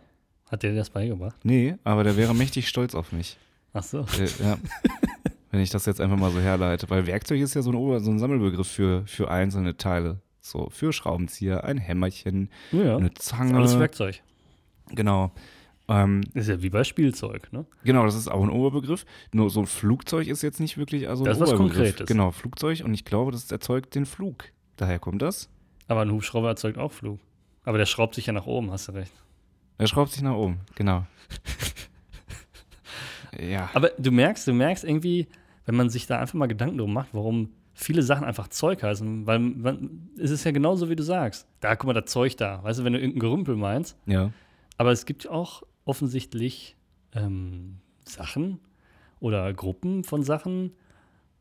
Hat der dir das beigebracht? Nee, aber der wäre mächtig stolz auf mich. Ach so. Äh, ja. Wenn ich das jetzt einfach mal so herleite. Weil Werkzeug ist ja so ein, Ober so ein Sammelbegriff für, für einzelne Teile. So, für Schraubenzieher, ein Hämmerchen, Ja, eine ist Zange. alles Werkzeug. Genau. Ähm, Ist ja wie bei Spielzeug, ne? genau, das ist auch ein Oberbegriff. Nur so ein Flugzeug ist jetzt nicht wirklich also Das ein ist was Oberbegriff. Konkretes. Genau, Flugzeug. Und ich glaube, das erzeugt den Flug. Daher kommt das. Aber ein Hubschrauber erzeugt auch Flug. Aber der schraubt sich ja nach oben, hast du recht. Er schraubt sich nach oben. Genau. ja. Aber du merkst, du merkst irgendwie, wenn man sich da einfach mal Gedanken drum macht, warum viele Sachen einfach Zeug heißen, weil man, es ist ja genauso, wie du sagst. Da, guck mal, das Zeug da. Weißt du, wenn du irgendein Gerümpel meinst. Ja. Aber es gibt auch offensichtlich ähm, Sachen oder Gruppen von Sachen,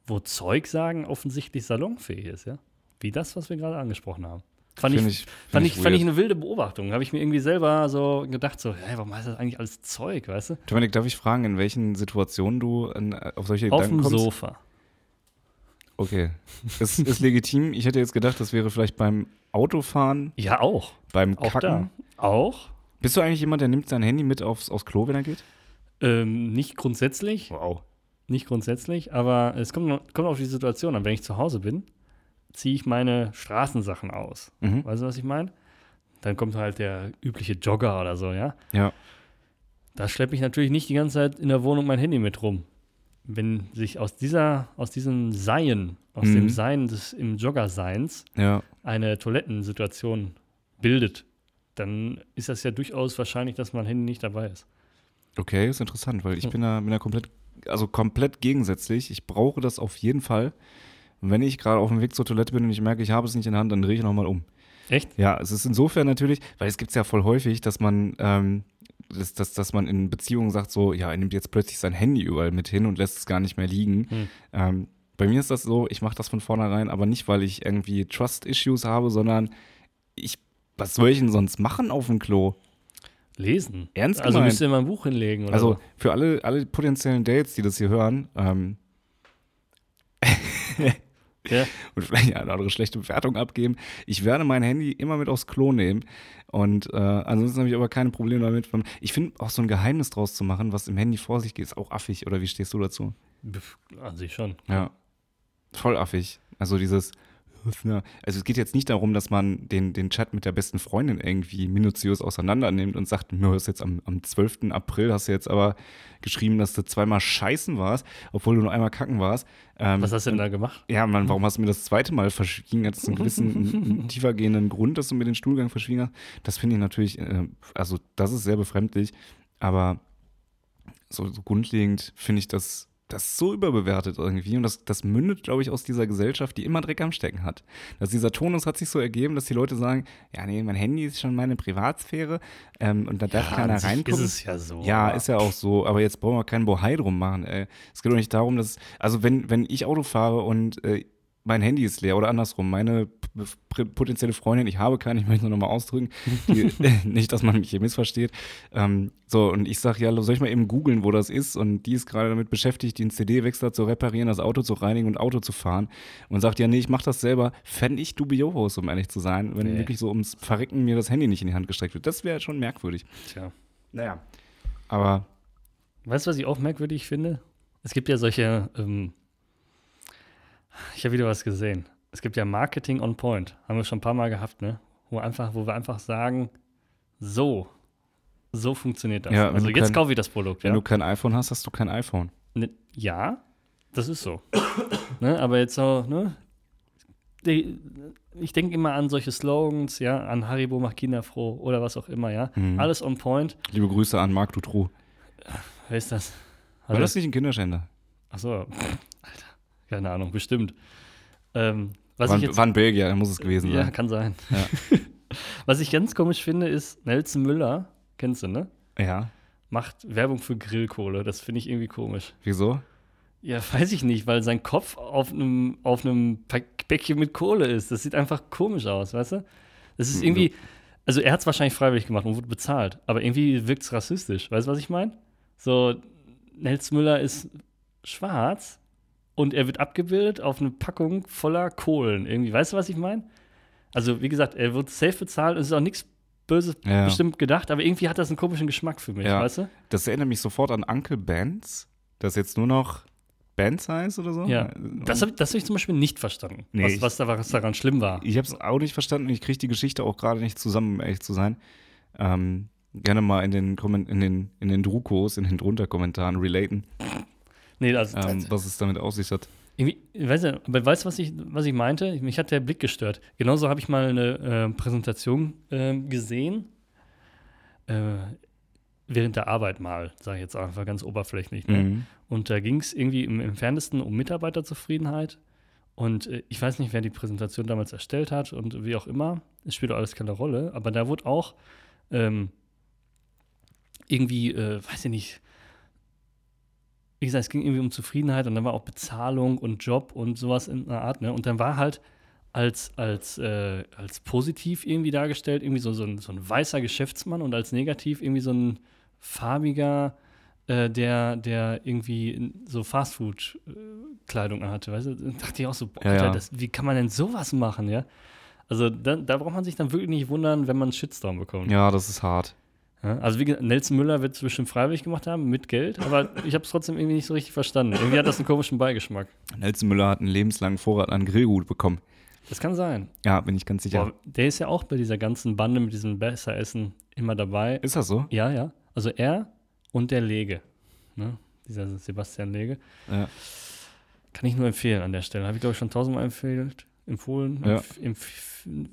wo Zeug sagen offensichtlich salonfähig ist, ja. Wie das, was wir gerade angesprochen haben. Fand ich, ich- fand, ich fand ich eine wilde Beobachtung. Habe ich mir irgendwie selber so gedacht, so, hey, warum heißt das eigentlich alles Zeug, weißt du? Dominik, darf ich fragen, in welchen Situationen du an, auf solche Auf Gedanken dem kommst? Sofa. Okay. Das ist legitim. Ich hätte jetzt gedacht, das wäre vielleicht beim Autofahren, Ja, auch. beim Auch Kacken. da. Auch. Bist du eigentlich jemand, der nimmt sein Handy mit aufs, aufs Klo, wenn er geht? Ähm, nicht grundsätzlich, Wow. nicht grundsätzlich, aber es kommt, kommt auf die Situation an. Wenn ich zu Hause bin, ziehe ich meine Straßensachen aus. Mhm. Weißt du, was ich meine? Dann kommt halt der übliche Jogger oder so, ja. Ja. Da schleppe ich natürlich nicht die ganze Zeit in der Wohnung mein Handy mit rum. Wenn sich aus dieser, aus diesem Seien, aus Mhm. dem Sein des im Jogger-Seins Ja. eine Toilettensituation bildet, dann ist das ja durchaus wahrscheinlich, dass mein Handy nicht dabei ist. Okay, ist interessant, weil ich bin da, bin da komplett, also komplett gegensätzlich. Ich brauche das auf jeden Fall. Und wenn ich gerade auf dem Weg zur Toilette bin und ich merke, ich habe es nicht in der Hand, dann drehe ich nochmal um. Echt? Ja, es ist insofern natürlich, weil es gibt es ja voll häufig, dass man, ähm, dass, dass, dass man in Beziehungen sagt, so, ja, er nimmt jetzt plötzlich sein Handy überall mit hin und lässt es gar nicht mehr liegen. Hm. Ähm, bei mir ist das so, ich mache das von vornherein, aber nicht, weil ich irgendwie Trust-Issues habe, sondern ich, was soll ich denn sonst machen auf dem Klo? Lesen. Ernst Also gemeint? müsst ihr mal ein Buch hinlegen oder Also so. für alle, alle potenziellen Dates, die das hier hören, ähm, Ja. und vielleicht eine andere schlechte Bewertung abgeben. Ich werde mein Handy immer mit aufs Klo nehmen. Und äh, ansonsten habe ich aber keine Probleme damit. Ich finde auch so ein Geheimnis draus zu machen, was im Handy vor sich geht, ist auch affig. Oder wie stehst du dazu? An sich schon. Ja. Voll affig. Also dieses. Also es geht jetzt nicht darum, dass man den, den Chat mit der besten Freundin irgendwie minutiös auseinandernimmt und sagt, nur ist jetzt am, am 12. April hast du jetzt aber geschrieben, dass du zweimal scheißen warst, obwohl du nur einmal kacken warst. Ähm, Was hast du denn da gemacht? ja, Mann, warum hast du mir das zweite Mal verschwiegen? Hat es einen gewissen, einen tiefergehenden Grund, dass du mir den Stuhlgang verschwiegen hast? Das finde ich natürlich, äh, also das ist sehr befremdlich, aber so, so grundlegend finde ich das, das ist so überbewertet irgendwie und das, das mündet, glaube ich, aus dieser Gesellschaft, die immer Dreck am Stecken hat. Dass dieser Tonus hat sich so ergeben, dass die Leute sagen, ja, nee, mein Handy ist schon meine Privatsphäre ähm, und da darf Ja, keiner reingucken. Ist es ja so. Ja, ist ja auch so, aber jetzt brauchen wir keinen Bohai drum machen. Ey. Es geht doch nicht darum, dass, also wenn, wenn ich Auto fahre und äh, mein Handy ist leer oder andersrum, meine potenzielle Freundin, ich habe keine, ich möchte nur nochmal ausdrücken, die, nicht, dass man mich hier missversteht. Ähm, so, und ich sage, ja, soll ich mal eben googeln, wo das ist? Und die ist gerade damit beschäftigt, den CD-Wechsler zu reparieren, das Auto zu reinigen und Auto zu fahren. Und sagt, ja, nee, ich mach das selber. Fände ich dubios, um ehrlich zu sein, wenn Nee. wirklich so ums Verrecken mir das Handy nicht in die Hand gestreckt wird. Das wäre schon merkwürdig. Tja. Naja. Aber Weißt du, was ich auch merkwürdig finde? Es gibt ja solche, ähm, ich habe wieder was gesehen. Es gibt ja Marketing on Point. Haben wir schon ein paar Mal gehabt, ne? Wo, einfach, wo wir einfach sagen, so, so funktioniert das. Ja, also jetzt kein- kaufe ich das Produkt, wenn ja. du kein iPhone hast, hast du kein iPhone. Ne, ja, das ist so. ne, aber jetzt so, ne? Ich denke immer an solche Slogans, ja, an Haribo macht Kinder froh oder was auch immer, ja. Mhm. Alles on point. Liebe Grüße an Marc Dutroux. Wer ist das? War das nicht ein Kinderschänder? Achso, keine Ahnung, bestimmt. Ähm, was War, ich ein- jetzt, war ein Belgier, muss es gewesen ja, sein. kann sein. Ja. Was ich ganz komisch finde, ist Nelson Müller, kennst du, ne? Ja. Macht Werbung für Grillkohle. Das finde ich irgendwie komisch. Wieso? Ja, weiß ich nicht, weil sein Kopf auf einem auf einem Päckchen mit Kohle ist. Das sieht einfach komisch aus, weißt du? Das ist irgendwie, also er hat es wahrscheinlich freiwillig gemacht und wurde bezahlt, aber irgendwie wirkt es rassistisch. Weißt du, was ich meine? So, Nels Müller ist schwarz und er wird abgebildet auf eine Packung voller Kohlen. Irgendwie, weißt du, was ich meine? Also, wie gesagt, er wird safe bezahlt und es ist auch nichts Böses Ja. bestimmt gedacht, aber irgendwie hat das einen komischen Geschmack für mich, Ja. weißt du? Das erinnert mich sofort an Uncle Benz, das jetzt nur noch Benz heißt oder so. Ja. Und Das habe hab ich zum Beispiel nicht verstanden, Nee, was, was, da, was daran schlimm war. ich habe es auch nicht verstanden. Ich kriege die Geschichte auch gerade nicht zusammen, um ehrlich zu sein. Ähm, gerne mal in den, Komment in den, in den Drukos, in den Drunter-Kommentaren relaten, Nee, also, ähm, was es damit auf sich hat. irgendwie, weiß nicht, aber weißt du, was ich, was ich meinte? Mich hat der Blick gestört. Genauso habe ich mal eine äh, Präsentation ähm, gesehen, äh, während der Arbeit mal, sage ich jetzt einfach ganz oberflächlich. Ne? Mhm. Und da ging es irgendwie im entferntesten um Mitarbeiterzufriedenheit. Und äh, ich weiß nicht, wer die Präsentation damals erstellt hat und wie auch immer. Es spielt auch alles keine Rolle. Aber da wurde auch ähm, irgendwie, äh, weiß ich nicht, wie gesagt, es ging irgendwie um Zufriedenheit und dann war auch Bezahlung und Job und sowas in einer Art. Ne? Und dann war halt als, als, äh, als positiv irgendwie dargestellt, irgendwie so, so, ein, so ein weißer Geschäftsmann und als negativ irgendwie so ein farbiger, äh, der, der irgendwie so Fastfood-Kleidung anhatte, weißt du? Dann dachte ich auch so, boah, Ja, ja. Das, wie kann man denn sowas machen, ja? Also da, da braucht man sich dann wirklich nicht wundern, wenn man einen Shitstorm bekommt. Ja, das ist hart. Also wie gesagt, Nelson Müller wird es bestimmt freiwillig gemacht haben, mit Geld, aber ich habe es trotzdem irgendwie nicht so richtig verstanden. Irgendwie hat das einen komischen Beigeschmack. Nelson Müller hat einen lebenslangen Vorrat an Grillgut bekommen. Das kann sein. Ja, bin ich ganz sicher. Boah, der ist ja auch bei dieser ganzen Bande mit diesem Besseressen immer dabei. Ist das so? Ja, ja. Also er und der Lege. Ne? Dieser Sebastian Lege. Ja. Kann ich nur empfehlen an der Stelle. Habe ich, glaube ich, schon tausendmal empfehlt, empfohlen. Ja. Empf-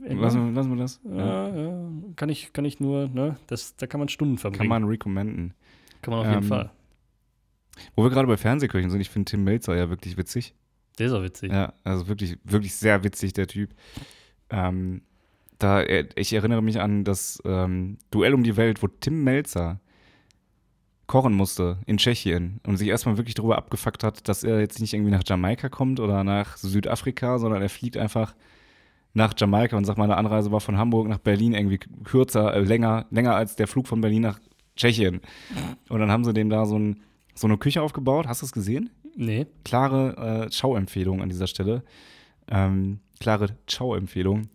Lassen, wir- lassen wir das? ja, ja. Kann, ich, kann ich nur, ne? Das, da kann man Stunden verbringen. Kann man recommenden. Kann man auf jeden ähm, Fall. Wo wir gerade bei Fernsehköchen sind, ich finde Tim Melzer ja wirklich witzig. Der ist auch witzig. Ja, also wirklich, wirklich sehr witzig, der Typ. Ähm, da, ich erinnere mich an das ähm, Duell um die Welt, wo Tim Melzer kochen musste in Tschechien und sich erstmal wirklich darüber abgefuckt hat, dass er jetzt nicht irgendwie nach Jamaika kommt oder nach Südafrika, sondern er fliegt einfach nach Jamaika und sagt, meine Anreise war von Hamburg nach Berlin irgendwie kürzer, äh, länger, länger als der Flug von Berlin nach Tschechien. Und dann haben sie dem da so, ein, so eine Küche aufgebaut. Hast du es gesehen? Nee. klare äh, Schauempfehlung an dieser Stelle. Ähm, klare Schauempfehlung,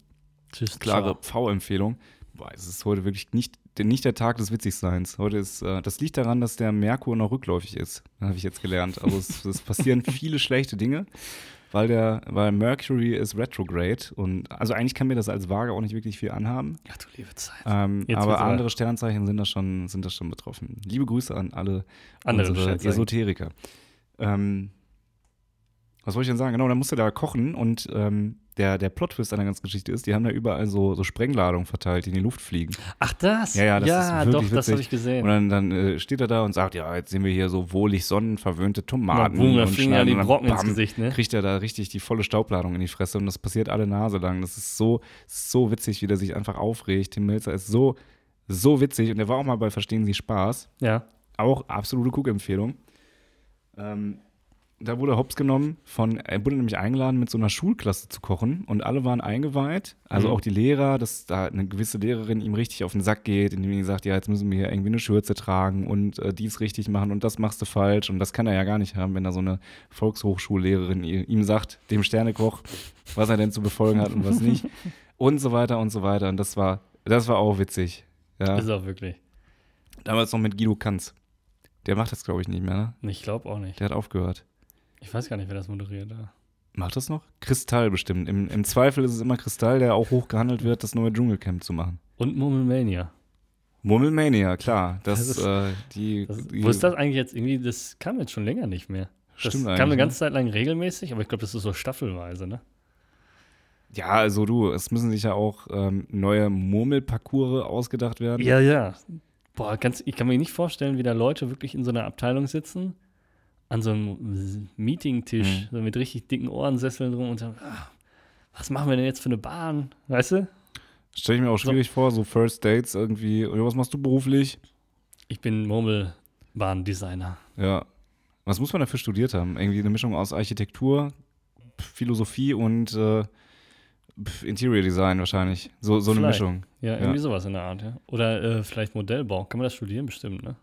Tschüss. klare. V-Empfehlung. Boah, es ist heute wirklich nicht, nicht der Tag des Witzigseins. Heute ist, äh, das liegt daran, dass der Merkur noch rückläufig ist. Habe ich jetzt gelernt. Also es, es passieren viele schlechte Dinge, weil der, weil Mercury ist retrograde und also eigentlich kann mir das als Waage auch nicht wirklich viel anhaben. Ach du liebe Zeit. Ähm, aber wird's aber- andere Sternzeichen sind da schon, sind da schon betroffen. Liebe Grüße an alle Andere. Esoteriker. Ähm, was wollte ich denn sagen? Genau, dann musste da kochen und ähm, der, der Plot-Twist an der ganzen Geschichte ist, die haben da überall so, so Sprengladungen verteilt, die in die Luft fliegen. Ach, das? Ja, ja, das ist wirklich doch, das witzig. habe ich gesehen. Und dann, dann äh, steht er da und sagt, ja, jetzt sehen wir hier so wohlig sonnenverwöhnte Tomaten. boom, da und fliegen ja die Brocken ins Gesicht, ne? Kriegt er da richtig die volle Staubladung in die Fresse und das passiert alle Nase lang. Das ist so, so witzig, wie der sich einfach aufregt. Tim Melzer ist so, so witzig und der war auch mal bei Verstehen Sie Spaß Ja. auch absolute Cook-Empfehlung. Ähm, da wurde Hops genommen von, er wurde nämlich eingeladen, mit so einer Schulklasse zu kochen und alle waren eingeweiht, also Mhm. auch die Lehrer, dass da eine gewisse Lehrerin ihm richtig auf den Sack geht, indem sie sagt, ja, jetzt müssen wir hier irgendwie eine Schürze tragen und äh, dies richtig machen und das machst du falsch und das kann er ja gar nicht haben, wenn da so eine Volkshochschullehrerin ihm sagt, dem Sternekoch, was er denn zu befolgen hat und was nicht und so weiter und so weiter und das war, das war auch witzig. Ja. Ist auch wirklich. Damals noch mit Guido Kanz. Der macht das, glaube ich, nicht mehr, ne? Ich glaube auch nicht. Der hat aufgehört. Ich weiß gar nicht, wer das moderiert. Da. Macht das noch? Kristall bestimmt. Im, Im Zweifel ist es immer Kristall, der auch hoch gehandelt wird, das neue Dschungelcamp zu machen. Und Murmelmania. Murmelmania, klar. Das, Das ist- äh, die, Das, die, wo ist das eigentlich jetzt irgendwie? Das kam jetzt schon länger nicht mehr. Das Stimmt kam eine ne? ganze Zeit lang regelmäßig, aber ich glaube, das ist so staffelweise, ne? Ja, also du, es müssen sich ja auch ähm, neue Murmelparcours ausgedacht werden. Ja, ja. Boah, ganz, ich kann mir nicht vorstellen, wie da Leute wirklich in so einer Abteilung sitzen, an so einem Meetingtisch, so mit richtig dicken Ohrensesseln drum und sagen, ah, was machen wir denn jetzt für eine Bahn? Weißt du? Stelle ich mir auch schwierig vor, so First Dates irgendwie. Oder was machst du beruflich? Ich bin Murmelbahndesigner. Ja. Was muss man dafür studiert haben? Irgendwie eine Mischung aus Architektur, Philosophie und äh, Interior Design wahrscheinlich. So, so eine. Mischung. Ja, Ja. irgendwie sowas in der Art, ja. Oder äh, vielleicht Modellbau. Kann man das studieren? Bestimmt, ne?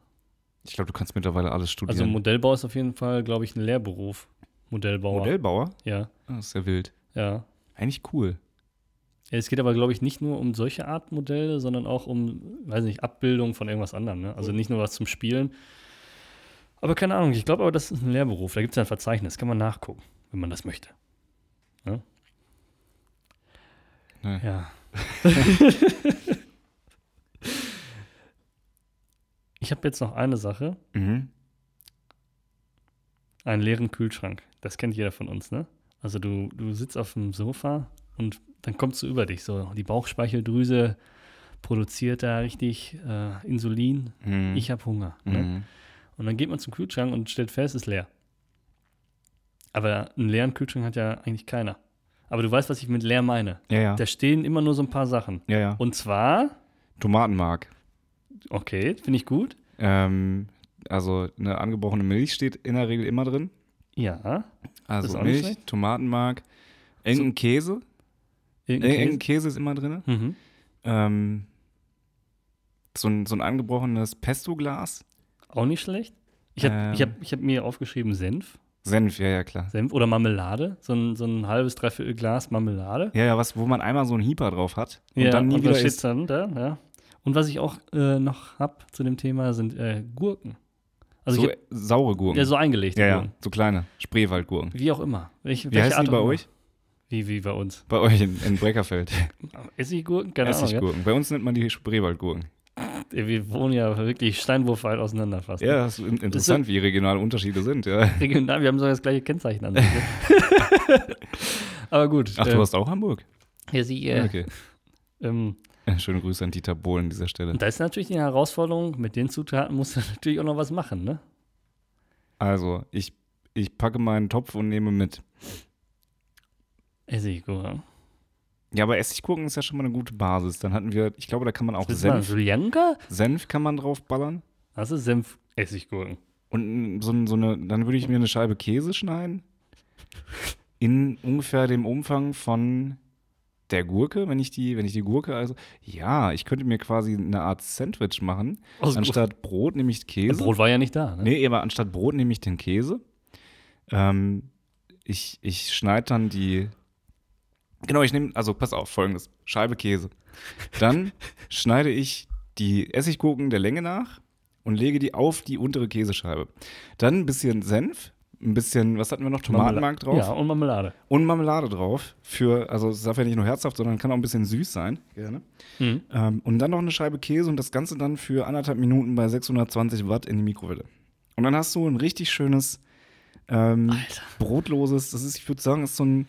Ich glaube, du kannst mittlerweile alles Also studieren. Modellbau ist auf jeden Fall, glaube ich, ein Lehrberuf. Modellbauer. Modellbauer? Ja, Ah, Das ist ja wild. ja. Eigentlich cool. Es geht aber, glaube ich, nicht nur um solche Art Modelle, sondern auch um, weiß nicht, Abbildung von irgendwas anderem. Ne? Also nicht nur was zum Spielen. Aber keine Ahnung, ich glaube aber, das ist ein Lehrberuf. Da gibt es ja ein Verzeichnis, kann man nachgucken, wenn man das möchte. Ne? Ja. ich habe jetzt noch eine Sache, Mhm. einen leeren Kühlschrank. Das kennt jeder von uns, ne? Also du, du sitzt auf dem Sofa und dann kommt so über dich so, die Bauchspeicheldrüse produziert da richtig äh, Insulin. Mhm. Ich habe Hunger. Ne? Mhm. Und dann geht man zum Kühlschrank und stellt fest, ist leer. Aber einen leeren Kühlschrank hat ja eigentlich keiner. Aber du weißt, was ich mit leer meine. Ja, ja. Da stehen immer nur so ein paar Sachen. ja, ja. Und zwar, Tomatenmark. Okay, finde ich gut. Ähm, also eine angebrochene Milch steht in der Regel immer drin. Ja. Also ist auch nicht Milch. Tomatenmark, engen Käse. Irgendein Äh, engen Käse. Käse ist immer drin. Mhm. Ähm, so, ein, so ein angebrochenes Pesto-Glas. Auch nicht schlecht. Ich habe Ähm. ich hab, ich hab mir aufgeschrieben Senf. Senf, ja, ja, klar. Senf oder Marmelade. So ein, so ein halbes, dreiviertel Glas Marmelade. Ja, ja, was, wo man einmal so einen Hieper drauf hat und ja, dann nie und wieder isst. dann da? Ja. Und was ich auch äh, noch habe zu dem Thema sind äh, Gurken. Also so hab, saure Gurken. ja, so eingelegte ja, ja, Gurken. so kleine Spreewaldgurken. Wie auch immer. Welche, Wie heißen die bei euch? Wie, wie bei uns. Bei euch in, in Breckerfeld. Essiggurken? Keine Ahnung. Essiggurken. Bei uns nennt man die Spreewaldgurken. Ja. Wir wohnen ja wirklich steinwurfweit auseinander fast. Ja, das ist in- interessant, wie regionale Unterschiede sind, ja. Regional, wir haben sogar das gleiche Kennzeichen an. sich. Aber gut. Ach, äh, du hast auch Hamburg? ja, sie, äh, Okay. ähm, Schöne Grüße an Dieter Bohlen an dieser Stelle. und da ist natürlich die Herausforderung, mit den Zutaten musst du natürlich auch noch was machen, ne? Also, ich, ich packe meinen Topf und nehme mit. Essiggurken. Ja, aber Essiggurken ist ja schon mal eine gute Basis. Dann hatten wir, ich glaube, da kann man auch du mal Senf? Senf kann man drauf ballern. Das ist Senf, Essiggurken. Und so, so eine, dann würde ich mir eine Scheibe Käse schneiden. In ungefähr dem Umfang von der Gurke, wenn ich die, wenn ich die Gurke, also, ja, ich könnte mir quasi eine Art Sandwich machen. Aus Anstatt Brot nehme ich Käse. Brot war ja nicht da, ne? Nee, aber anstatt Brot nehme ich den Käse. Ähm, ich ich schneide dann die. Genau, ich nehme, also pass auf, folgendes: Scheibe Käse. Dann schneide ich die Essiggurken der Länge nach und lege die auf die untere Käsescheibe. Dann ein bisschen Senf, ein bisschen, was hatten wir noch? Tomatenmark drauf Ja, und Marmelade. und Marmelade drauf. Für, also es darf ja nicht nur herzhaft, sondern kann auch ein bisschen süß sein. Gerne. Mhm. Ähm, und dann noch eine Scheibe Käse und das Ganze dann für anderthalb Minuten bei 620 Watt in die Mikrowelle. Und dann hast du ein richtig schönes ähm, brotloses, das ist, ich würde sagen, ist so ein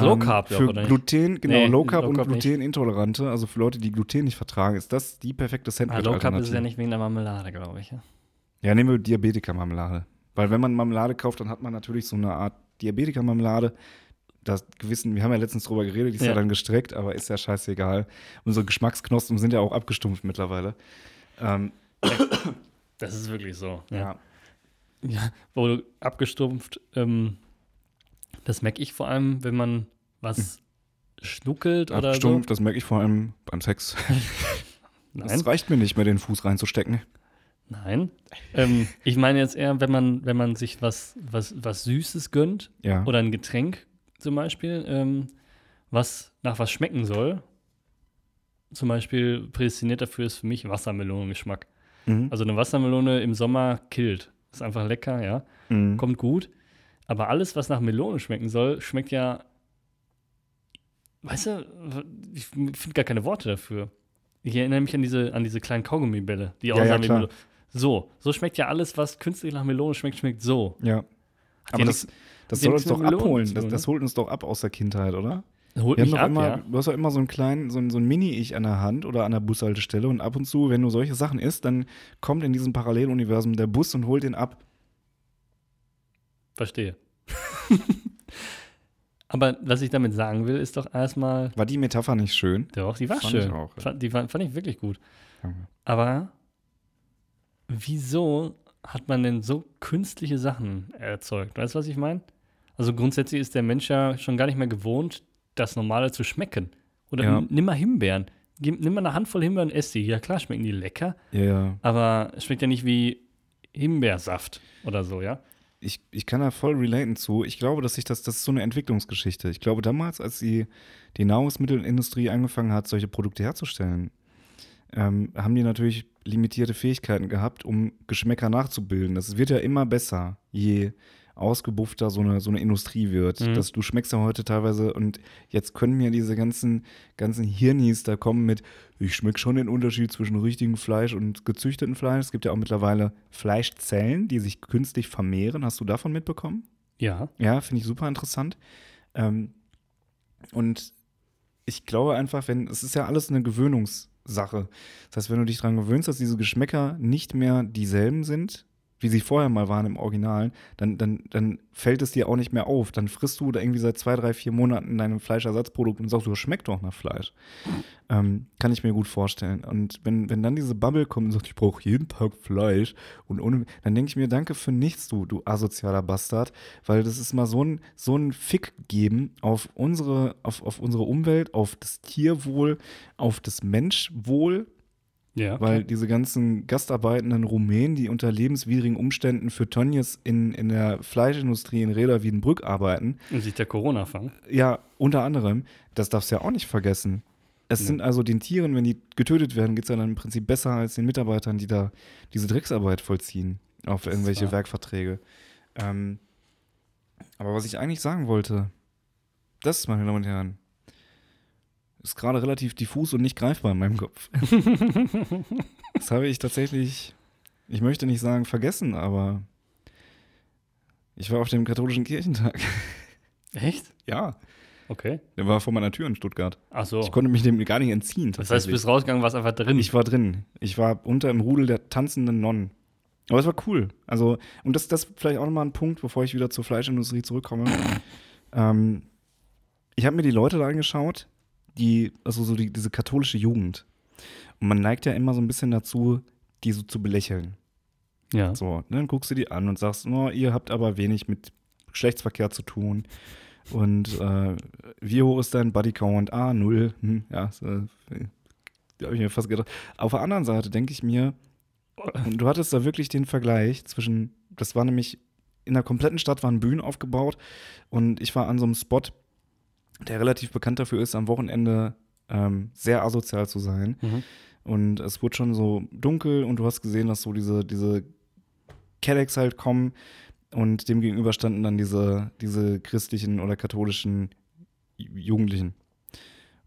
Low ähm, Carb ja, für oder nicht? Gluten, genau, Nee, Low Carb Low und. Glutenintolerante, also für Leute, die Gluten nicht vertragen, ist das die perfekte Ah, Low Carb ist ja nicht wegen der Marmelade, glaube ich. Ja? Ja, nehmen wir Diabetiker-Marmelade. Weil wenn man Marmelade kauft, dann hat man natürlich so eine Art Diabetiker-Marmelade. Das gewissen, wir haben ja letztens drüber geredet, die ist ja. Ja. dann gestreckt, aber ist ja scheißegal. Unsere Geschmacksknospen sind ja auch abgestumpft mittlerweile. Ähm, Das ist wirklich so. ja. Ja, wo du abgestumpft, ähm, das merke ich vor allem, wenn man was schnuckelt oder Abgestumpft, das merke ich vor allem beim Sex. so. Nein, Es reicht mir nicht mehr, den Fuß reinzustecken. Nein. ähm, ich meine jetzt eher, wenn man, wenn man sich was, was, was Süßes gönnt Ja. oder ein Getränk zum Beispiel, ähm, was nach was schmecken soll. Zum Beispiel prädestiniert dafür ist für mich Wassermelonengeschmack. Mhm. Also eine Wassermelone im Sommer killt. Ist einfach lecker, ja. Mhm. kommt gut. Aber alles, was nach Melone schmecken soll, schmeckt ja. Weißt du, ich finde gar keine Worte dafür. Ich erinnere mich an diese, an diese kleinen Kaugummibälle, die Ja, aussahen ja, wie. Melone. So, so schmeckt ja alles, was künstlich nach Melone schmeckt, schmeckt so. Ja. ja Aber das, nichts- das hat soll uns doch mit Melonen abholen. Das, das holt uns doch ab aus der Kindheit, oder? Holt mich ab, immer, ja. Du hast doch immer so einen kleinen, so ein, so ein Mini-Ich an der Hand oder an der Bushaltestelle und ab und zu, wenn du solche Sachen isst, dann kommt in diesem Paralleluniversum der Bus und holt ihn ab. Verstehe. Aber was ich damit sagen will, ist doch erstmal, War die Metapher nicht schön? doch, die war Fand ich schön. auch, ja. Fand, die fand, fand ich wirklich gut. Aber wieso hat man denn so künstliche Sachen erzeugt? Weißt du, was ich meine? Also grundsätzlich ist der Mensch ja schon gar nicht mehr gewohnt, das Normale zu schmecken. Oder Ja. nimm mal Himbeeren. Nimm mal eine Handvoll Himbeeren und ess die. Ja klar, schmecken die lecker, Ja, aber es schmeckt ja nicht wie Himbeersaft oder so, ja? Ich, ich kann da voll relaten zu. Ich glaube, dass sich das, das ist so eine Entwicklungsgeschichte. Ich glaube, damals, als die, die Nahrungsmittelindustrie angefangen hat, solche Produkte herzustellen, ähm, haben die natürlich limitierte Fähigkeiten gehabt, um Geschmäcker nachzubilden. Das wird ja immer besser, je ausgebuffter so eine, so eine Industrie wird. Mhm. Das, du schmeckst ja heute teilweise und jetzt können mir diese ganzen, ganzen Hirnis da kommen mit, ich schmecke schon den Unterschied zwischen richtigem Fleisch und gezüchtetem Fleisch. Es gibt ja auch mittlerweile Fleischzellen, die sich künstlich vermehren. Hast du davon mitbekommen? Ja. Ja, finde ich super interessant. Ähm, und ich glaube einfach, wenn, es ist ja alles eine Gewöhnungssache. Das heißt, wenn du dich daran gewöhnst, dass diese Geschmäcker nicht mehr dieselben sind, wie sie vorher mal waren im Original, dann, dann, dann fällt es dir auch nicht mehr auf. Dann frisst du da irgendwie seit zwei, drei, vier Monaten in deinem Fleischersatzprodukt und sagst, du, schmeckt doch nach Fleisch. Ähm, kann ich mir gut vorstellen. Und wenn, wenn dann diese Bubble kommt und sagt, ich brauche jeden Tag Fleisch und ohne, dann denke ich mir, danke für nichts, du, du asozialer Bastard, weil das ist mal so ein, so ein Fick geben auf unsere, auf, auf unsere Umwelt, auf das Tierwohl, auf das Menschwohl, Ja. weil diese ganzen gastarbeitenden Rumänen, die unter lebenswidrigen Umständen für Tönnies in, in der Fleischindustrie in Reda Wiedenbrück arbeiten, Und sich der Corona fangen. ja, unter anderem, das darfst du ja auch nicht vergessen. Es Nee. sind also den Tieren, wenn die getötet werden, geht es ja dann im Prinzip besser als den Mitarbeitern, die da diese Drecksarbeit vollziehen auf irgendwelche wahr. Werkverträge. Ähm, aber was ich eigentlich sagen wollte, das, meine Damen und Herren, ist gerade relativ diffus und nicht greifbar in meinem Kopf. das habe ich tatsächlich, ich möchte nicht sagen vergessen, aber ich war auf dem katholischen Kirchentag. Echt? Ja. Okay. Der war vor meiner Tür in Stuttgart. Ach so. Ich konnte mich dem gar nicht entziehen. Das heißt, du bist rausgegangen, warst einfach drin. ich war drin. Ich war unter im Rudel der tanzenden Nonnen. Aber es war cool. Also, und das, das ist vielleicht auch nochmal ein Punkt, bevor ich wieder zur Fleischindustrie zurückkomme. ähm, ich habe mir die Leute da angeschaut, die, also so die, diese katholische Jugend. Und man neigt ja immer so ein bisschen dazu, die so zu belächeln. ja. So, dann guckst du die an und sagst, no, ihr habt aber wenig mit Geschlechtsverkehr zu tun. Und äh, wie hoch ist dein Bodycount? Ah, null. Hm, ja, so, äh, da habe ich mir fast gedacht. Auf der anderen Seite denke ich mir, du hattest da wirklich den Vergleich zwischen, das war nämlich, in der kompletten Stadt waren Bühnen aufgebaut und ich war an so einem Spot, der relativ bekannt dafür ist, am Wochenende ähm, sehr asozial zu sein. Mhm. Und es wurde schon so dunkel und du hast gesehen, dass so diese, diese Cadillacs halt kommen und dem gegenüber standen dann diese, diese christlichen oder katholischen Ju- Jugendlichen.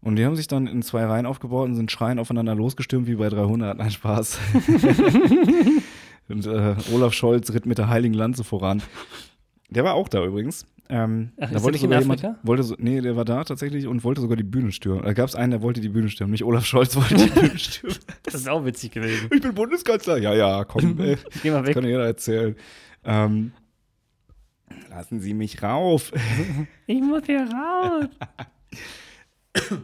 Und die haben sich dann in zwei Reihen aufgebaut und sind schreien aufeinander losgestürmt wie bei 300. Nein, Spaß. und äh, Olaf Scholz ritt mit der heiligen Lanze voran. Der war auch da übrigens. Ähm, Ach, da der wollte nicht in sogar Afrika? wollte so, nee, der war da tatsächlich und wollte sogar die Bühne stürmen. Da gab es einen, der wollte die Bühne stürmen. Nicht Olaf Scholz wollte die Bühne stürmen. Das ist auch witzig gewesen. Ich bin Bundeskanzler. Ja, ja, komm, ey. Geh mal Das weg. kann jeder erzählen. Ähm, lassen Sie mich rauf. Ich muss hier raus. Und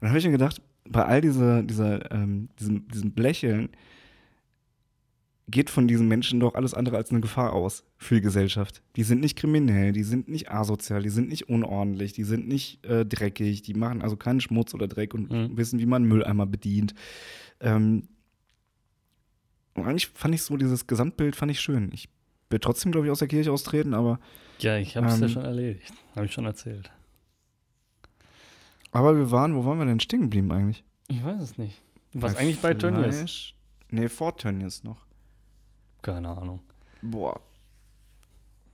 dann habe ich mir gedacht, bei all dieser, dieser, ähm, diesem, diesem Lächeln geht von diesen Menschen doch alles andere als eine Gefahr aus für die Gesellschaft. Die sind nicht kriminell, die sind nicht asozial, die sind nicht unordentlich, die sind nicht äh, dreckig, die machen also keinen Schmutz oder Dreck und Mhm. wissen, wie man Mülleimer bedient. Ähm, und eigentlich fand ich so dieses Gesamtbild fand ich schön. Ich will trotzdem, glaube ich, aus der Kirche austreten, aber, Ja, ich habe es ja Ähm. schon erledigt. Habe ich schon erzählt. aber wir waren, wo waren wir denn stehen geblieben eigentlich? Ich weiß es nicht. Was eigentlich bei Tönnies? Nee, vor Tönnies noch. Keine Ahnung. Boah,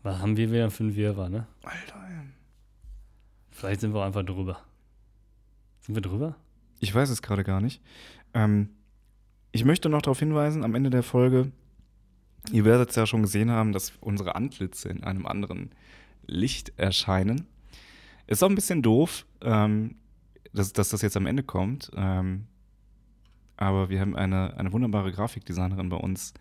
Was haben wir wieder für ein Wirrwarr, ne? Alter. ey. Vielleicht sind wir auch einfach drüber. Sind wir drüber? Ich weiß es gerade gar nicht. Ähm, ich möchte noch darauf hinweisen, am Ende der Folge, ihr werdet es ja schon gesehen haben, dass unsere Antlitze in einem anderen Licht erscheinen. Ist auch ein bisschen doof, ähm, dass, dass das jetzt am Ende kommt. Ähm, aber wir haben eine, eine wunderbare Grafikdesignerin bei uns,